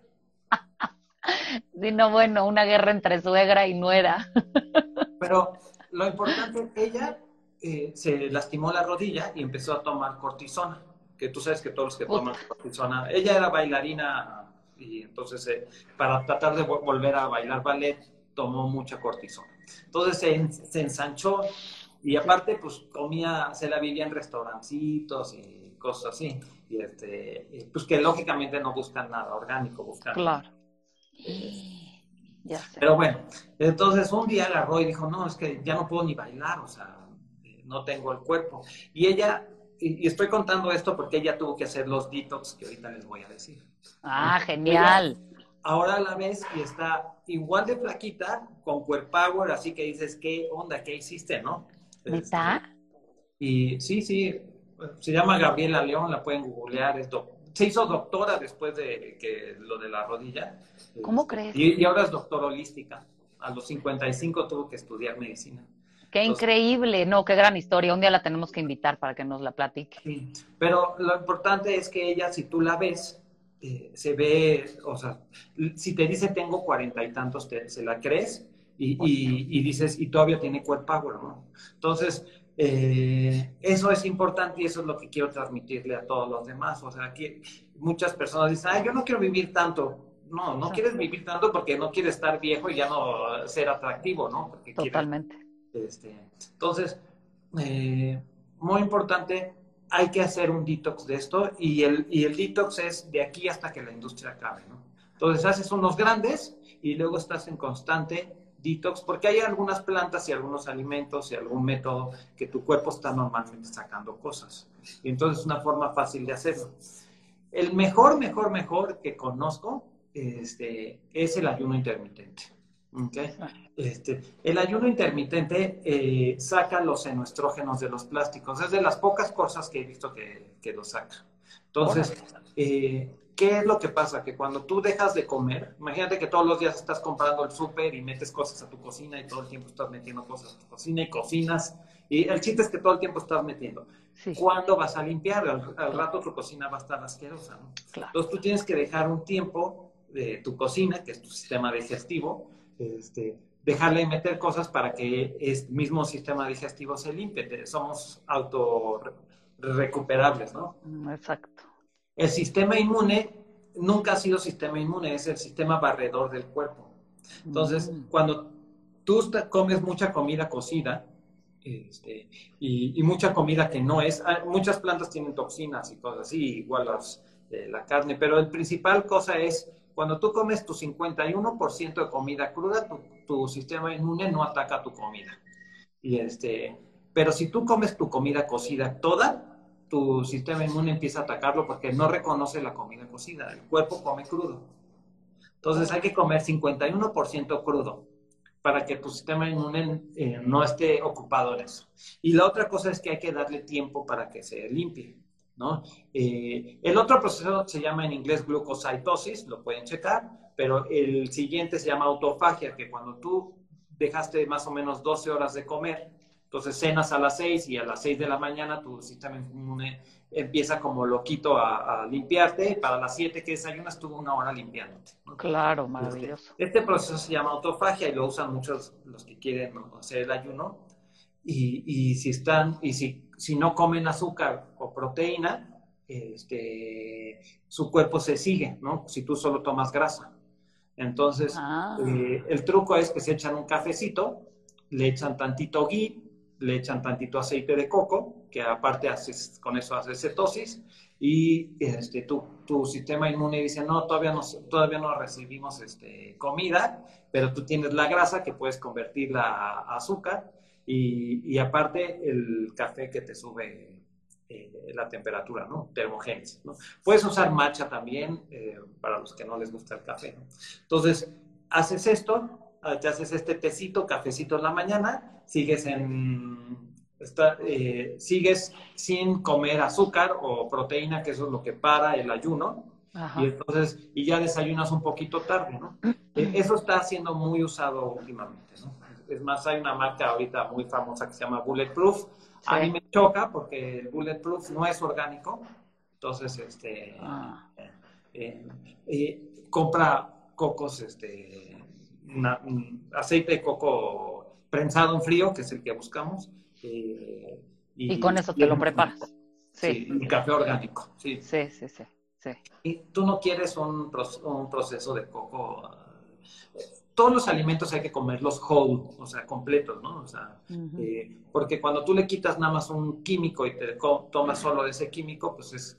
Sí, no, bueno, una guerra entre suegra y nuera. Pero lo importante, ella eh, se lastimó la rodilla y empezó a tomar cortisona, que tú sabes que todos los que toman cortisona, ella era bailarina y entonces eh, para tratar de volver a bailar ballet tomó mucha cortisona. Entonces se, se ensanchó y aparte, pues comía, se la vivía en restaurancitos y cosas así. Y este, pues que lógicamente no buscan nada orgánico, buscan. Claro. Ya sé. Pero bueno, entonces un día agarró y dijo, no, es que ya no puedo ni bailar, o sea, no tengo el cuerpo. Y ella, y, estoy contando esto porque ella tuvo que hacer los detox que ahorita les voy a decir. Ah, genial. Ahora la ves y está igual de flaquita, con cuerpo power, así que dices, ¿qué onda? ¿Qué hiciste, no? ¿Está? Y sí, sí, se llama Gabriela León, la pueden googlear, es se hizo doctora después de que lo de la rodilla. ¿Cómo este, crees? Y, ahora es doctora holística. A los 55 tuvo que estudiar medicina. Qué increíble, no, qué gran historia. Un día la tenemos que invitar para que nos la platique. Sí, pero lo importante es que ella, si tú la ves, eh, se ve, o sea, si te dice tengo cuarenta y tantos, te, se la crees y, y, dices, y todavía tiene cuerpo, ¿no? Entonces, eh, eso es importante y eso es lo que quiero transmitirle a todos los demás. O sea, que muchas personas dicen, ay, yo no quiero vivir tanto. No, no quieres vivir tanto porque no quieres estar viejo y ya no ser atractivo, ¿no? Porque Totalmente. este, entonces, eh, muy importante, hay que hacer un detox de esto y el, y el detox es de aquí hasta que la industria acabe, ¿no? Entonces haces unos grandes y luego estás en constante detox, porque hay algunas plantas y algunos alimentos y algún método que tu cuerpo está normalmente sacando cosas. Y entonces es una forma fácil de hacerlo. El mejor, mejor, mejor que conozco este, es el ayuno intermitente. ¿Okay? Este, el ayuno intermitente eh, saca los enoestrógenos de los plásticos. Es de las pocas cosas que he visto que, que lo saca. Entonces, eh, ¿qué es lo que pasa? Que cuando tú dejas de comer, imagínate que todos los días estás comprando el súper y metes cosas a tu cocina y todo el tiempo estás metiendo cosas a tu cocina y cocinas. Y el chiste es que todo el tiempo estás metiendo. ¿Cuándo vas a limpiar? Al, rato tu cocina va a estar asquerosa, ¿no? Entonces tú tienes que dejar un tiempo de tu cocina, que es tu sistema digestivo, este, dejarle meter cosas para que el mismo sistema digestivo se limpie. Somos auto recuperables, ¿no? Exacto. El sistema inmune nunca ha sido sistema inmune, es el sistema barredor del cuerpo. Entonces, mm. cuando tú comes mucha comida cocida este, y, mucha comida que no es, ah, muchas plantas tienen toxinas y cosas así, igual las, eh, la carne, pero el principal cosa es cuando tú comes tu 51% de comida cruda, tu, tu, sistema inmune no ataca tu comida. Y este, pero si tú comes tu comida cocida toda, tu sistema inmune empieza a atacarlo porque no reconoce la comida cocida. El cuerpo come crudo. Entonces hay que comer 51% crudo para que tu sistema inmune eh, no esté ocupado en eso. Y la otra cosa es que hay que darle tiempo para que se limpie. ¿No? Eh, el otro proceso se llama en inglés glucositosis, lo pueden checar, pero el siguiente se llama autofagia, que cuando tú dejaste más o menos 12 horas de comer, entonces cenas a las 6 y a las 6 de la mañana tu sistema inmune empieza como loquito a, a limpiarte. Para las 7 que desayunas, tú una hora limpiándote. Claro, maravilloso. Este, este, proceso se llama autofagia y lo usan muchos los que quieren hacer el ayuno. Y, y si están, y si, si no comen azúcar o proteína, este, su cuerpo se sigue, ¿no? Si tú solo tomas grasa. Entonces, ah. eh, el truco es que se echan un cafecito, le echan tantito ghee, le echan tantito aceite de coco, que aparte haces, con eso haces cetosis, y este, tu, tu sistema inmune dice, no, todavía no, todavía no recibimos este, comida, pero tú tienes la grasa que puedes convertirla a, azúcar, y, y, aparte el café que te sube eh, la temperatura, ¿no? Termogénesis, ¿no? Puedes usar matcha también, eh, para los que no les gusta el café, ¿no? Entonces, haces esto, Ah, te haces este tecito, cafecito en la mañana, sigues en... Eh, sigues sin comer azúcar o proteína, que eso es lo que para el ayuno, y entonces, y ya desayunas un poquito tarde, ¿no? Eh, eso está siendo muy usado últimamente, ¿no? Es más, hay una marca ahorita muy famosa que se llama Bulletproof. A mí me choca porque el Bulletproof no es orgánico, entonces, este, ah. eh, compra cocos, este, un aceite de coco prensado en frío, que es el que buscamos. Eh, y, con eso te lo preparas. Sí. y café orgánico. Sí, sí, sí. sí, Y tú no quieres un, un proceso de coco eh, todos los alimentos hay que comerlos whole, o sea, completos, ¿no? O sea, eh, porque cuando tú le quitas nada más un químico y te tomas solo ese químico, pues es,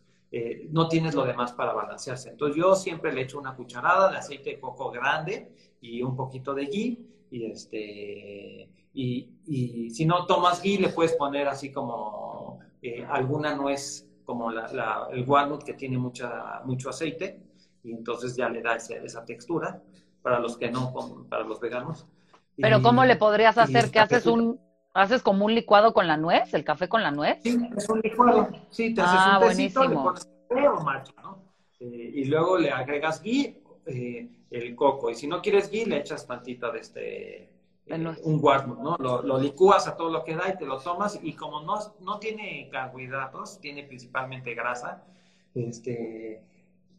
no tienes lo demás para balancearse. Entonces yo siempre le echo una cucharada de aceite de coco grande y un poquito de ghee. Y, este, y, si no tomas ghee, le puedes poner así como eh, alguna nuez, como la, el walnut que tiene mucha, mucho aceite, y entonces ya le da esa textura para los que no, para los veganos. Pero ¿cómo le podrías hacer que haces un, ¿Haces como un licuado con la nuez? ¿El café con la nuez? Sí, es un licuado. Sí, te haces Ah, un tecito, le buenísimo. pones café o matcha, ¿no? Eh, y luego le agregas ghee, eh, el coco. Y si no quieres ghee, le echas tantita de este... Eh, un walnut, ¿no? Lo, lo licúas a todo lo que da y te lo tomas. Y como no, no tiene carbohidratos, tiene principalmente grasa, este,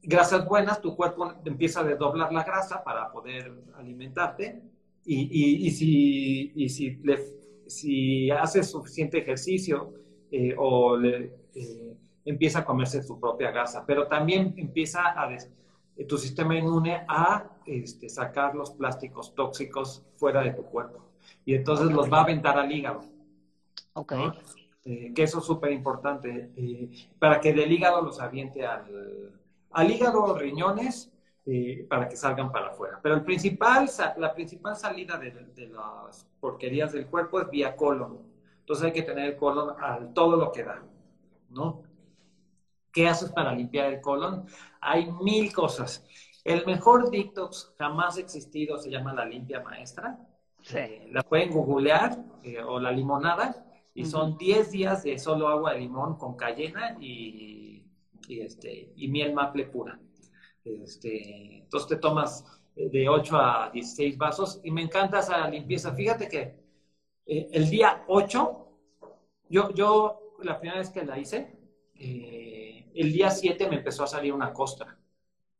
grasas buenas, tu cuerpo empieza a desdoblar la grasa para poder alimentarte. Y, y- y si, y si, le- si haces suficiente ejercicio eh, o le, eh, empieza a comerse su propia grasa, pero también empieza a des- eh, tu sistema inmune a este, sacar los plásticos tóxicos fuera de tu cuerpo. Y entonces los va a aventar al hígado. Ok. ¿no? Eh, que eso es súper importante, para que del hígado los aviente al, al hígado, riñones, eh, para que salgan para afuera. Pero el principal, la principal salida de, de las porquerías del cuerpo es vía colon. Entonces hay que tener el colon al todo lo que da, ¿no? ¿Qué haces para limpiar el colon? Hay mil cosas. El mejor detox jamás existido se llama la limpia maestra. Sí. Eh, la pueden googlear eh, o la limonada y son 10 días de solo agua de limón con cayena y, y, este, y miel maple pura. Este, entonces te tomas eh, de 8 a 16 vasos y me encanta esa limpieza. Fíjate que eh, el día 8, yo, yo la primera vez que la hice, eh, el día 7 me empezó a salir una costra.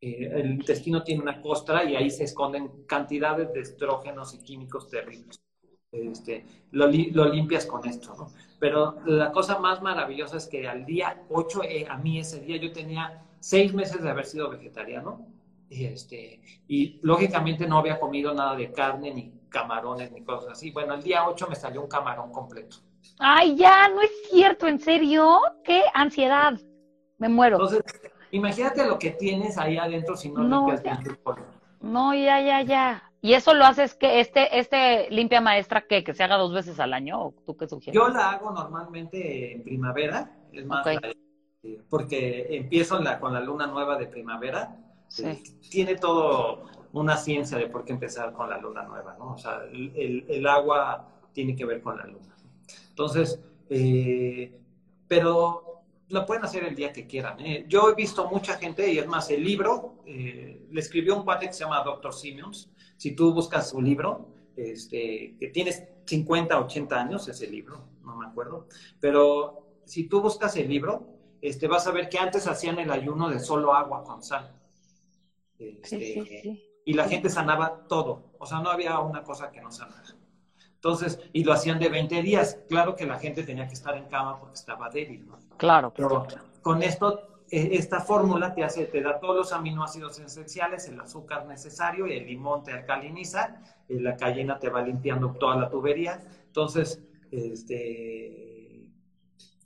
El intestino tiene una costra y ahí se esconden cantidades de estrógenos y químicos terribles. Este, lo, li- lo limpias con esto, ¿no? Pero la cosa más maravillosa es que al día 8, eh, a mí ese día yo tenía seis meses de haber sido vegetariano y, este, y lógicamente no había comido nada de carne, ni camarones, ni cosas así. Bueno, el día 8 me salió un camarón completo. Ay, ya, no es cierto, ¿en serio? ¡Qué ansiedad! Me muero. Entonces, imagínate lo que tienes ahí adentro si no, No, limpias bien tu. No, ya, ya, ya. ¿Y eso lo haces que este, este limpia maestra qué? ¿Que se haga dos veces al año? ¿O tú qué sugieres? Yo la hago normalmente en primavera, es más, porque empiezo la- con la luna nueva de primavera. Sí. Eh, Tiene todo una ciencia de por qué empezar con la luna nueva, ¿no? O sea, el, el- agua tiene que ver con la luna. Entonces, eh, pero lo pueden hacer el día que quieran. ¿eh? Yo he visto mucha gente, y es más, el libro, eh, le escribió un cuate que se llama Dr. Simmons. Si tú buscas su libro, este, que tienes 50, 80 años, ese libro, no me acuerdo, pero si tú buscas el libro, este, vas a ver que antes hacían el ayuno de solo agua con sal. Este, sí, sí. y la gente sanaba todo. O sea, no había una cosa que no sanara. Entonces, y lo hacían de 20 días. Claro que la gente tenía que estar en cama porque estaba débil, ¿no? Claro. Pero con esto, esta fórmula te hace, te da todos los aminoácidos esenciales, el azúcar necesario, el limón te alcaliniza, y la cayena te va limpiando toda la tubería. Entonces, este,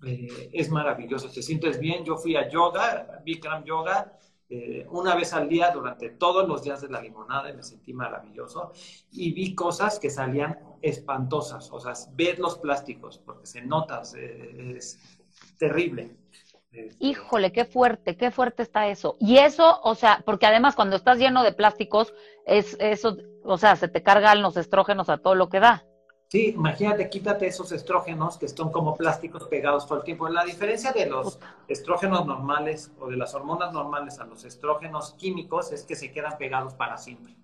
eh, es maravilloso, te sientes bien. Yo fui a yoga, Bikram Yoga, eh, una vez al día durante todos los días de la limonada y me sentí maravilloso. Y vi cosas que salían espantosas, o sea, ver los plásticos, porque se nota, se- es terrible. Híjole, qué fuerte, qué fuerte está eso. Y eso, o sea, porque además cuando estás lleno de plásticos, es eso, o sea, se te cargan los estrógenos a todo lo que da. Sí, imagínate, quítate esos estrógenos que están como plásticos pegados todo el tiempo. La diferencia de los estrógenos normales o de las hormonas normales a los estrógenos químicos es que se quedan pegados para siempre.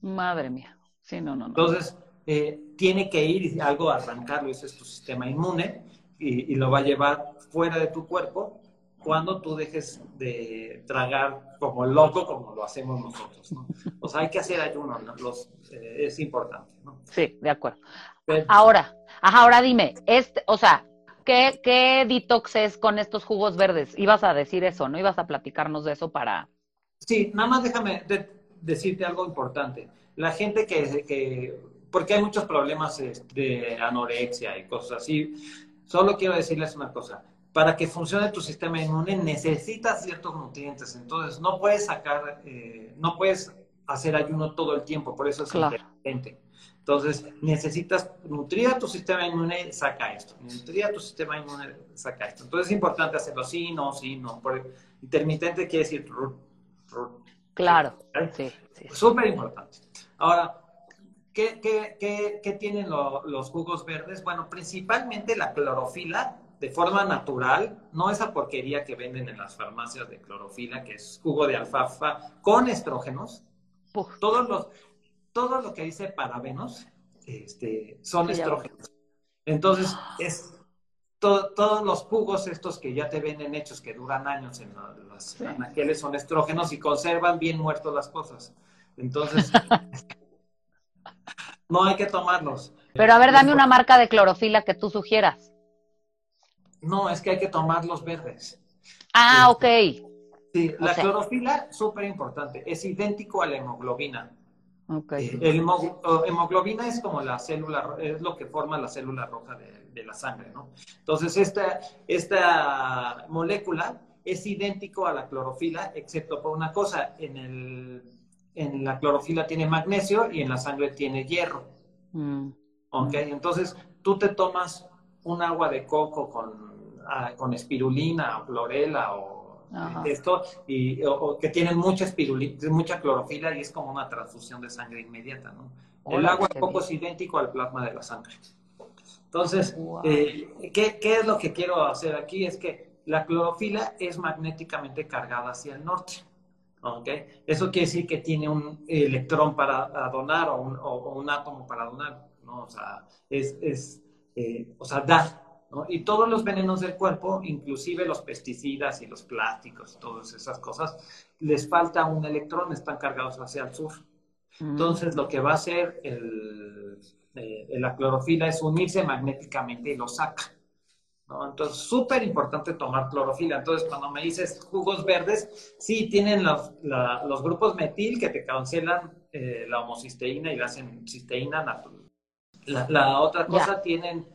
Madre mía. Sí, no, no, no. Entonces, eh, tiene que ir algo a arrancarlo, ese es tu sistema inmune, y, y lo va a llevar fuera de tu cuerpo cuando tú dejes de tragar como loco, como lo hacemos nosotros. ¿no? O sea, hay que hacer ayuno, ¿no? Los, eh, es importante. ¿no? Sí, de acuerdo. Pero- Ahora, ajá, ahora dime, este, o sea, ¿qué, ¿qué detox es con estos jugos verdes? Ibas a decir eso, ¿no? Ibas a platicarnos de eso para... Sí, nada más déjame de- decirte algo importante. La gente que, que, porque hay muchos problemas eh, de anorexia y cosas así, solo quiero decirles una cosa. Para que funcione tu sistema inmune necesitas ciertos nutrientes, entonces no puedes sacar, eh, no puedes hacer ayuno todo el tiempo, por eso es Claro. intermitente. Entonces necesitas nutrir a tu sistema inmune, saca esto. Nutrir a tu sistema inmune, saca esto. Entonces es importante hacerlo sí, no, sí, no. Por- intermitente quiere decir Claro, sí, sí. Súper importante. Ahora, ¿qué, qué, qué, qué tienen los jugos verdes? Bueno, principalmente la clorofila de forma natural, no esa porquería que venden en las farmacias de clorofila, que es jugo de alfalfa con estrógenos. Todos los, todo lo que dice parabenos este, son estrógenos. Entonces, es todos los jugos estos que ya te venden hechos, que duran años en los anaqueles, son estrógenos y conservan bien muertos las cosas. Entonces, no hay que tomarlos. Pero a ver, dame una marca de clorofila que tú sugieras. No, es que hay que tomar los verdes. Ah, ok. Sí, la clorofila, súper importante, es idéntico a la hemoglobina. Okay. Eh, el hemoglobina es como la célula, es lo que forma la célula roja de, la sangre, ¿no? Entonces, esta, esta molécula es idéntico a la clorofila, excepto por una cosa, en, el, en la clorofila tiene magnesio y en la sangre tiene hierro. Mm. ¿Ok? Entonces, tú te tomas un agua de coco con, con espirulina o clorela o esto, y, o, que tienen mucha espirulina, mucha clorofila y es como una transfusión de sangre inmediata, ¿no? El agua de coco es idéntico al plasma de la sangre. Entonces, eh, ¿qué, ¿qué, es lo que quiero hacer aquí? Es que la clorofila es magnéticamente cargada hacia el norte. ¿okay? Eso quiere decir que tiene un electrón para donar o un, o un átomo para donar. ¿no? O sea, es, es eh, o sea, da. ¿No? Y todos los venenos del cuerpo, inclusive los pesticidas y los plásticos, todas esas cosas, les falta un electrón, están cargados hacia el sur. Mm. Entonces, lo que va a hacer el, eh, la clorofila es unirse magnéticamente y lo saca. ¿no? Entonces, súper importante tomar clorofila. Entonces, cuando me dices jugos verdes, sí tienen los, los grupos metil que te cancelan eh, la homocisteína y la hacen cisteína natural la, otra cosa tienen,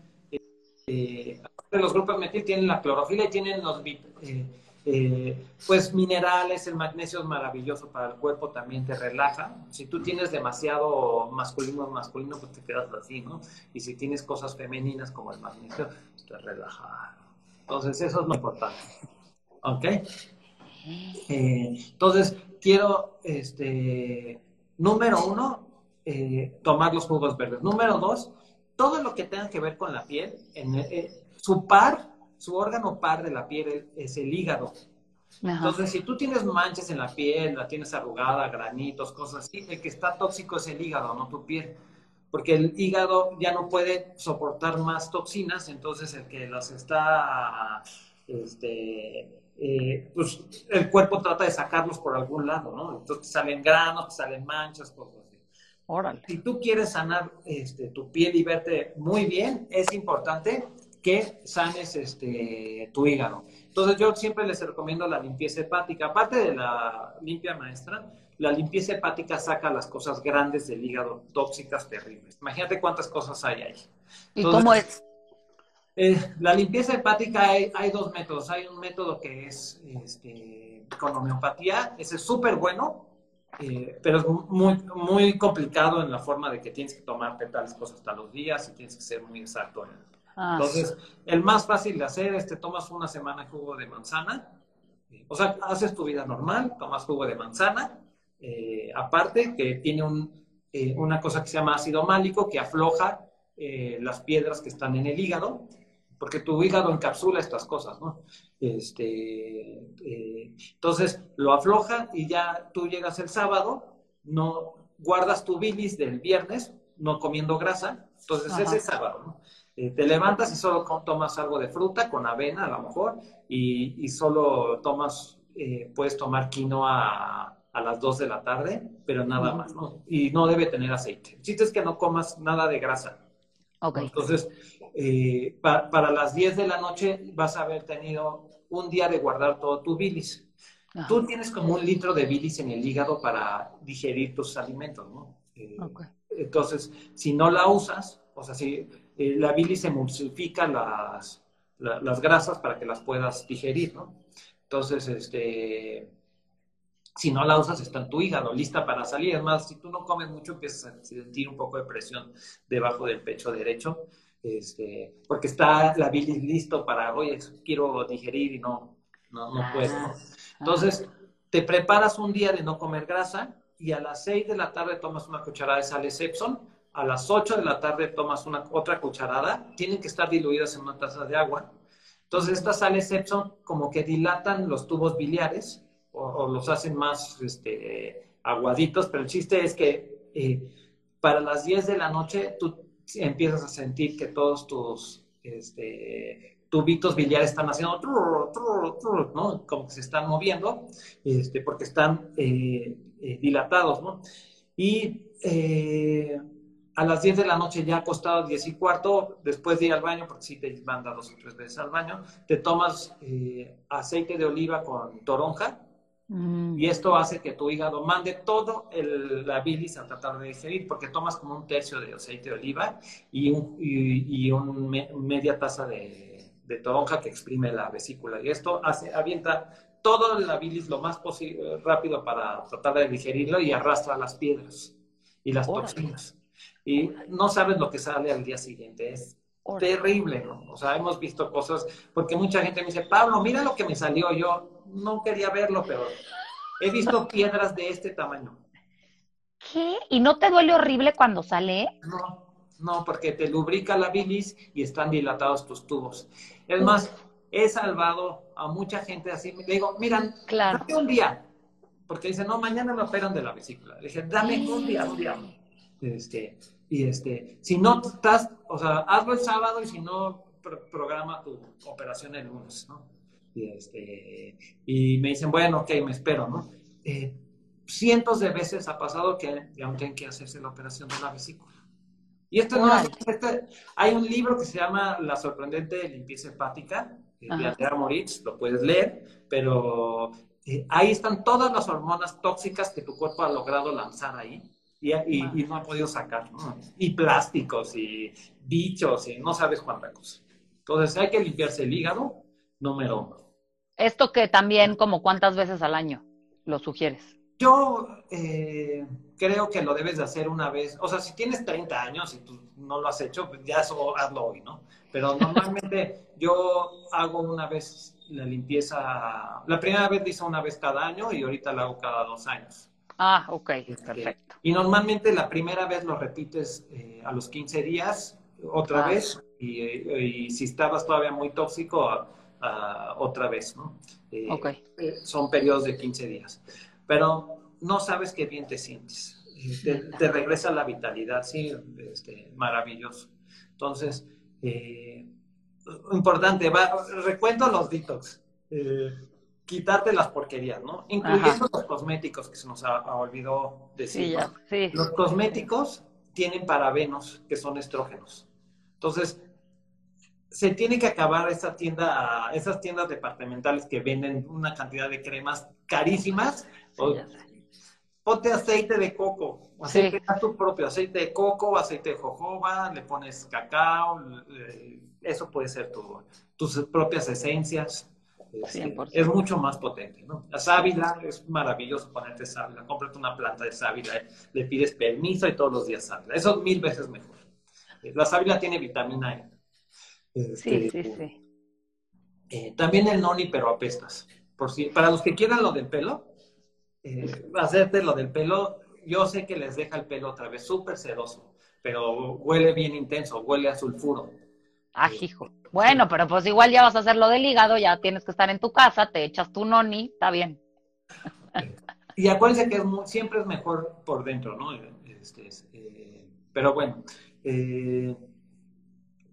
eh, los grupos metil tienen la clorofila y tienen los, eh, eh, pues minerales, el magnesio es maravilloso para el cuerpo, también te relaja. Si tú tienes demasiado masculino, masculino, pues te quedas así, ¿no? Y si tienes cosas femeninas como el magnesio, te relaja. Entonces, eso es lo importante. ¿Ok? entonces, quiero, este, número uno, tomar los jugos verdes. Número dos, todo lo que tenga que ver con la piel, en, eh, su par, su órgano par de la piel es el hígado. Entonces, si tú tienes manchas en la piel, la tienes arrugada, granitos, cosas así, el que está tóxico es el hígado, no tu piel. Porque el hígado ya no puede soportar más toxinas, entonces el que las está, este, eh, pues el cuerpo trata de sacarlos por algún lado, ¿no? Entonces salen granos, salen manchas, cosas si tú quieres sanar este, tu piel y verte muy bien, es importante que sanes este, tu hígado. Entonces yo siempre les recomiendo la limpieza hepática. Aparte de la limpia maestra, la limpieza hepática saca las cosas grandes del hígado, tóxicas, terribles. Imagínate cuántas cosas hay ahí. ¿Y cómo es? Eh, la limpieza hepática hay, hay, dos métodos. Hay un método que es este, con homeopatía, ese es súper bueno, eh, pero es muy, muy complicado en la forma de que tienes que tomarte tales cosas hasta los días y tienes que ser muy exacto. Ah, Entonces, el más fácil de hacer es te tomas una semana jugo de manzana, o sea, haces tu vida normal, tomas jugo de manzana, eh, aparte que tiene un, eh, una cosa que se llama ácido málico que afloja las piedras que están en el hígado, porque tu hígado encapsula estas cosas, ¿no? Este, eh, entonces lo afloja y ya tú llegas el sábado, no guardas tu bilis del viernes, no comiendo grasa, entonces ese sábado, ¿no? Eh, te levantas y solo tomas algo de fruta con avena a lo mejor y, solo tomas, eh, puedes tomar quinoa a, a, las 2 de la tarde, pero nada más, ¿no? Y no debe tener aceite. El chiste es que no comas nada de grasa. Okay. Entonces, para las 10 de la noche vas a haber tenido un día de guardar todo tu bilis. Tú tienes como un litro de bilis en el hígado para digerir tus alimentos, ¿no? Eh, entonces, si no la usas, o sea, si eh, la bilis emulsifica las, las grasas para que las puedas digerir, ¿no? Entonces, este, si no la usas, está en tu hígado, lista para salir. Es más, si tú no comes mucho, empiezas a sentir un poco de presión debajo del pecho derecho este, porque está la bilis listo para, oye, quiero digerir y no, no, no puedo. Ah, Entonces, te preparas un día de no comer grasa y a las 6 de la tarde tomas una cucharada de sales Epson a las 8 de la tarde tomas una, otra cucharada, tienen que estar diluidas en una taza de agua. Entonces, estas sales Epsom como que dilatan los tubos biliares o, los hacen más este, aguaditos, pero el chiste es que eh, para las 10 de la noche tú empiezas a sentir que todos tus este, tubitos biliares están haciendo, ¿no? Como que se están moviendo, este, porque están eh, eh, dilatados, ¿no? Y a las 10 de la noche ya acostado 10 y cuarto, después de ir al baño, porque si te manda dos o tres veces al baño, te tomas aceite de oliva con toronja, Mm. Y esto hace que tu hígado mande todo el, la bilis a tratar de digerir, porque tomas como un tercio de aceite de oliva y, un, y, media taza de, de, toronja que exprime la vesícula. Y esto hace, avienta todo la bilis lo más posible, rápido para tratar de digerirlo y arrastra las piedras y las toxinas. Y no sabes lo que sale al día siguiente. Es terrible, ¿no? O sea, hemos visto cosas, porque mucha gente me dice, Pablo, mira lo que me salió. Yo, no quería verlo, pero he visto piedras de este tamaño. ¿Qué? ¿Y no te duele horrible cuando sale? No, no, porque te lubrica la bilis y están dilatados tus tubos. Es más, he salvado a mucha gente así. Le digo, miran, claro. dame un día. Porque dice, no, mañana me operan de la vesícula. Le dije, dame un día, un día. Este, y este, si no estás, o sea, hazlo el sábado y si no, programa tu operación el lunes, ¿no? Y, este, y me dicen, bueno, ok, me espero, ¿no? Eh, cientos de veces ha pasado que aún tienen que hacerse la operación de la vesícula. Y esto no este, hay un libro que se llama La sorprendente limpieza hepática, de Andrea Moritz, lo puedes leer, pero eh, ahí están todas las hormonas tóxicas que tu cuerpo ha logrado lanzar ahí y, y, no ha podido sacar, ¿no? Y plásticos y bichos y no sabes cuánta cosa. Entonces hay que limpiarse el hígado, número uno. Esto que también, como cuántas veces al año lo sugieres. Yo eh, creo que lo debes de hacer una vez. O sea, si tienes 30 años y tú no lo has hecho, pues ya eso hazlo hoy, ¿no? Pero normalmente yo hago una vez la limpieza. La primera vez la hice una vez cada año y ahorita la hago cada dos años. Ah, ok, perfecto. Y normalmente la primera vez lo repites eh, a los 15 días, otra ah. vez, y, y, si estabas todavía muy tóxico, otra vez, ¿no? Eh, eh, son periodos de 15 días. Pero no sabes qué bien te sientes. Te, regresa la vitalidad, sí, este, maravilloso. Entonces, eh, importante, va, recuento los detox. Quitarte las porquerías, ¿no? Incluyendo los cosméticos, que se nos ha, olvidado decir. Los cosméticos tienen parabenos, que son estrógenos. Entonces, se tiene que acabar esa tienda, esas tiendas departamentales que venden una cantidad de cremas carísimas. ponte aceite de coco, aceite, tu propio aceite de coco, aceite de jojoba, le pones cacao, eso puede ser tu, tus propias esencias. Este, es mucho más potente, ¿no? La sábila es maravilloso ponerte sábila. Cómprate una planta de sábila, le pides permiso y todos los días sábila. Eso es mil veces mejor. La sábila tiene vitamina E sí, sí, este, sí. Eh, también el noni, pero apestas. Por si, para los que quieran lo del pelo, eh, hacerte lo del pelo, yo sé que les deja el pelo otra vez súper sedoso, pero huele bien intenso, huele a sulfuro. Ah, hijo. Bueno, pero pues igual ya vas a hacer lo del hígado, ya tienes que estar en tu casa, te echas tu noni, está bien. Y acuérdense que siempre es mejor por dentro, ¿no? Este, eh, pero bueno, eh,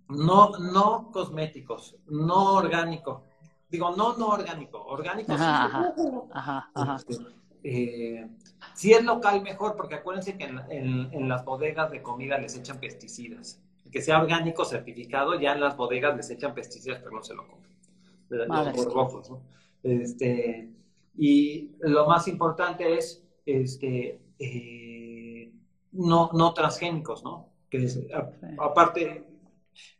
no, no cosméticos, no orgánico. Digo, no, no orgánico, orgánico ajá, Ajá, ajá, este, eh, si es local, mejor, porque acuérdense que en, las bodegas de comida les echan pesticidas. Que sea orgánico certificado, ya en las bodegas les echan pesticidas, pero no se lo comen. Los Este, y lo más importante es este, eh, no, no transgénicos, ¿no? Que aparte,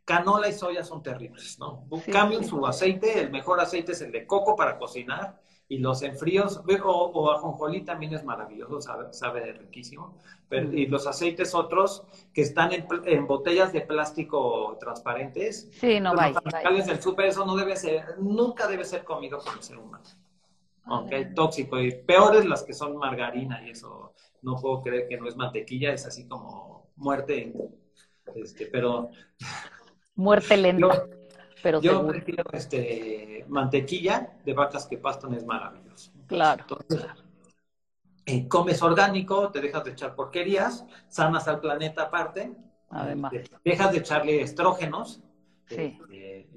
Canola y soya son terribles, ¿no? Cambien su aceite, el mejor aceite es el de coco para cocinar y los enfríos, o, o ajonjolí también es maravilloso, sabe, riquísimo, pero, y los aceites otros que están en, botellas de plástico transparentes. Sí, no va. Los del súper, eso no debe ser, nunca debe ser comido por el ser humano. Ok, tóxico. Y peores las que son margarina y eso, no puedo creer que no es mantequilla, es así como muerte, este, pero... Muerte lenta, pero Yo prefiero este, mantequilla de vacas que pastan, es maravilloso. Claro. Eh, comes orgánico, te dejas de echar porquerías, sanas al planeta aparte. Además. Este, dejas de echarle estrógenos. Sí. Este,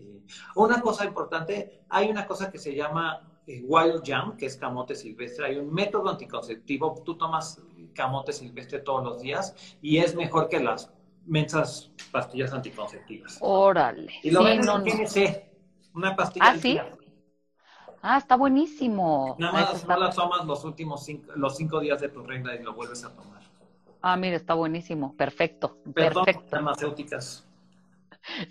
una cosa importante, hay una cosa que se llama eh, wild jam, que es camote silvestre. Hay un método anticonceptivo. Tú tomas camote silvestre todos los días y es mejor que las mensas pastillas anticonceptivas. Órale. Y lo sí, no, no. una pastilla. Ah, sí. Ah, está buenísimo. Nada más está... no la tomas los últimos cinco, los cinco días de tu regla y lo vuelves a tomar. Ah, mira, está buenísimo. Perfecto. Perdón, perfecto. farmacéuticas.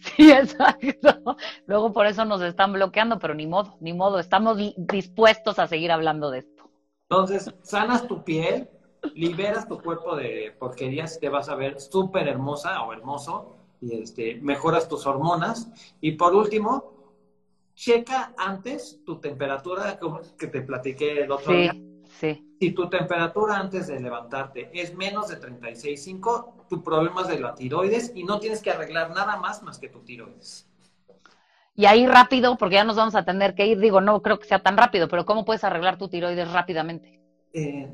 Sí, exacto. Luego por eso nos están bloqueando, pero ni modo, ni modo. Estamos dispuestos a seguir hablando de esto. Entonces, sanas tu piel, liberas tu cuerpo de porquerías, te vas a ver súper hermosa o hermoso, y este, mejoras tus hormonas. Y por último, checa antes tu temperatura, como que te platiqué el otro sí, día. Sí. Si tu temperatura antes de levantarte es menos de 36.5, tu problema es de la tiroides y no tienes que arreglar nada más más que tu tiroides. Y ahí rápido, porque ya nos vamos a tener que ir, digo, no creo que sea tan rápido, pero ¿cómo puedes arreglar tu tiroides rápidamente? Eh,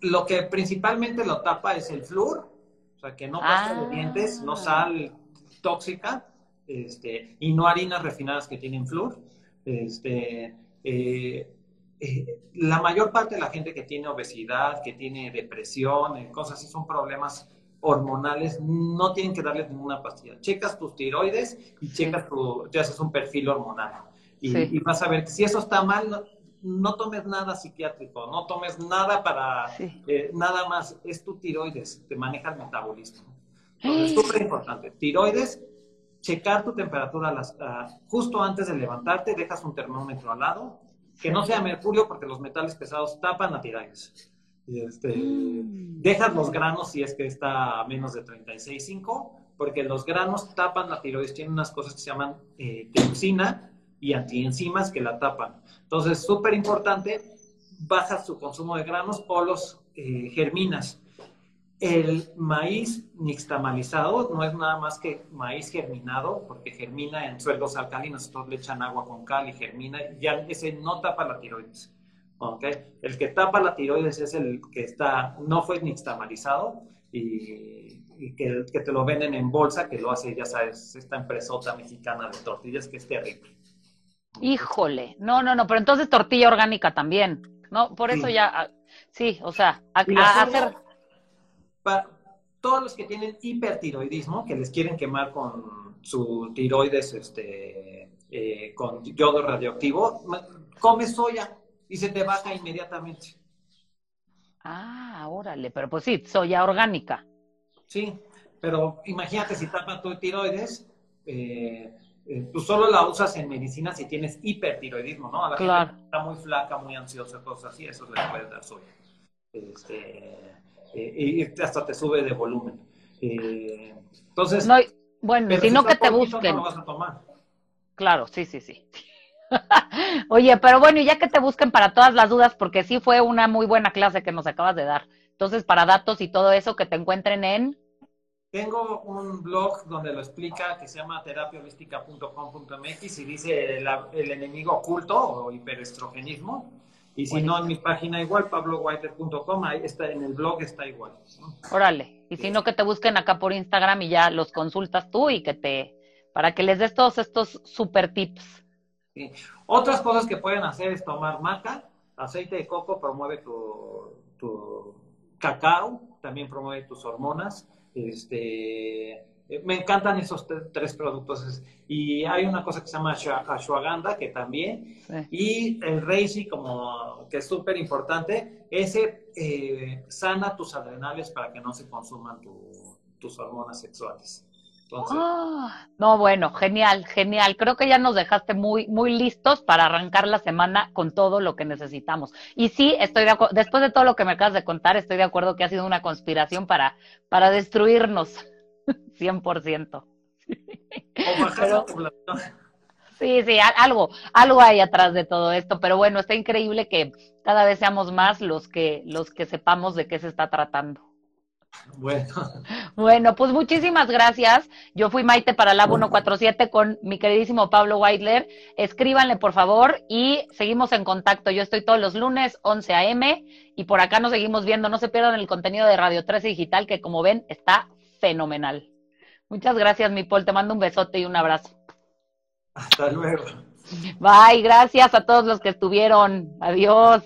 lo que principalmente lo tapa es el flúor, o sea, que no pasta Ah. de dientes, no sal tóxica, este, y no harinas refinadas que tienen flúor. Este, eh, eh, la mayor parte de la gente que tiene obesidad, que tiene depresión, eh, cosas así, son problemas hormonales, no tienen que darles ninguna pastilla. Checas tus tiroides y checas tu, te haces un perfil hormonal. Y, Sí. y vas a ver si eso está mal, no, tomes nada psiquiátrico, no tomes nada para, Sí. eh, nada más, es tu tiroides, te maneja el metabolismo. Entonces, es súper importante. Tiroides, checar tu temperatura las- justo antes de levantarte, dejas un termómetro al lado, que no sea mercurio porque los metales pesados tapan la tiroides. Este, Mm. Dejas los granos si es que está a menos de 36.5, porque los granos tapan la tiroides, tienen unas cosas que se llaman eh, tioxina y antienzimas que la tapan. Entonces, súper importante, bajas tu consumo de granos o los eh, germinas. El maíz nixtamalizado no es nada más que maíz germinado, porque germina en suelos alcalinos, entonces le echan agua con cal y germina, ya ese no tapa la tiroides. ¿ok? El que tapa la tiroides es el que está, no fue nixtamalizado y, y que, que te lo venden en bolsa, que lo hace, ya sabes, esta empresota mexicana de tortillas, que es terrible. Híjole, no, no, no, pero entonces tortilla orgánica también, ¿no? Por eso Sí. ya, ah, sí, o sea, a, hacer, para todos los que tienen hipertiroidismo, que les quieren quemar con su tiroides este, eh, con yodo radioactivo, come soya y se te baja inmediatamente. ah, órale, pero pues sí, soya orgánica, Sí, pero imagínate si tapa tu tiroides, eh, eh, tú solo la usas en medicina si tienes hipertiroidismo, ¿no? A la Claro. gente está muy flaca, muy ansiosa, cosas así, eso le puedes dar soya. Este, eh, y hasta te sube de volumen. Eh, entonces, no, bueno, sino está que te busquen, No lo vas a tomar. claro, sí, sí, sí. Oye, pero bueno, y ya que te busquen para todas las dudas, porque sí fue una muy buena clase que nos acabas de dar. Entonces, para datos y todo eso, que te encuentren en, Tengo un blog donde lo explica que se llama terapiaholística.com.mx y dice el, el enemigo oculto o hiperestrogenismo. Y si no, en mi página igual, pablowhiter.com, ahí está, en el blog está igual. ¿no? órale, y si no, que te busquen acá por Instagram y ya los consultas tú y que te, para que les des todos estos super tips. Sí. Otras cosas que pueden hacer es tomar maca, aceite de coco promueve tu, tu cacao, también promueve tus hormonas. Este, eh, me encantan esos tre- tres productos. Y hay una cosa que se llama ashwa- ashwagandha, que también. Sí. Y el reishi, como que es súper importante, ese eh, sana tus adrenales para que no se consuman tu- tus hormonas sexuales. Entonces, Ah, no, bueno, genial, genial. Creo que ya nos dejaste muy, muy listos para arrancar la semana con todo lo que necesitamos. Y sí, estoy de acuerdo, después de todo lo que me acabas de contar, estoy de acuerdo que ha sido una conspiración para, para destruirnos, 100%. o bajar pero- la población. Sí, sí, algo, algo hay atrás de todo esto, pero bueno, está increíble que cada vez seamos más los que, los que sepamos de qué se está tratando. Bueno. Bueno, pues muchísimas gracias. Yo fui Maite para Lab 147 con mi queridísimo Pablo Weidler. Escríbanle, por favor, y seguimos en contacto. Yo estoy todos los lunes, 11 a.m., y por acá nos seguimos viendo. No se pierdan el contenido de Radio 13 Digital, que como ven, está fenomenal. Muchas gracias, mi Paul. Te mando un besote y un abrazo. Hasta luego. Bye, gracias a todos los que estuvieron. Adiós.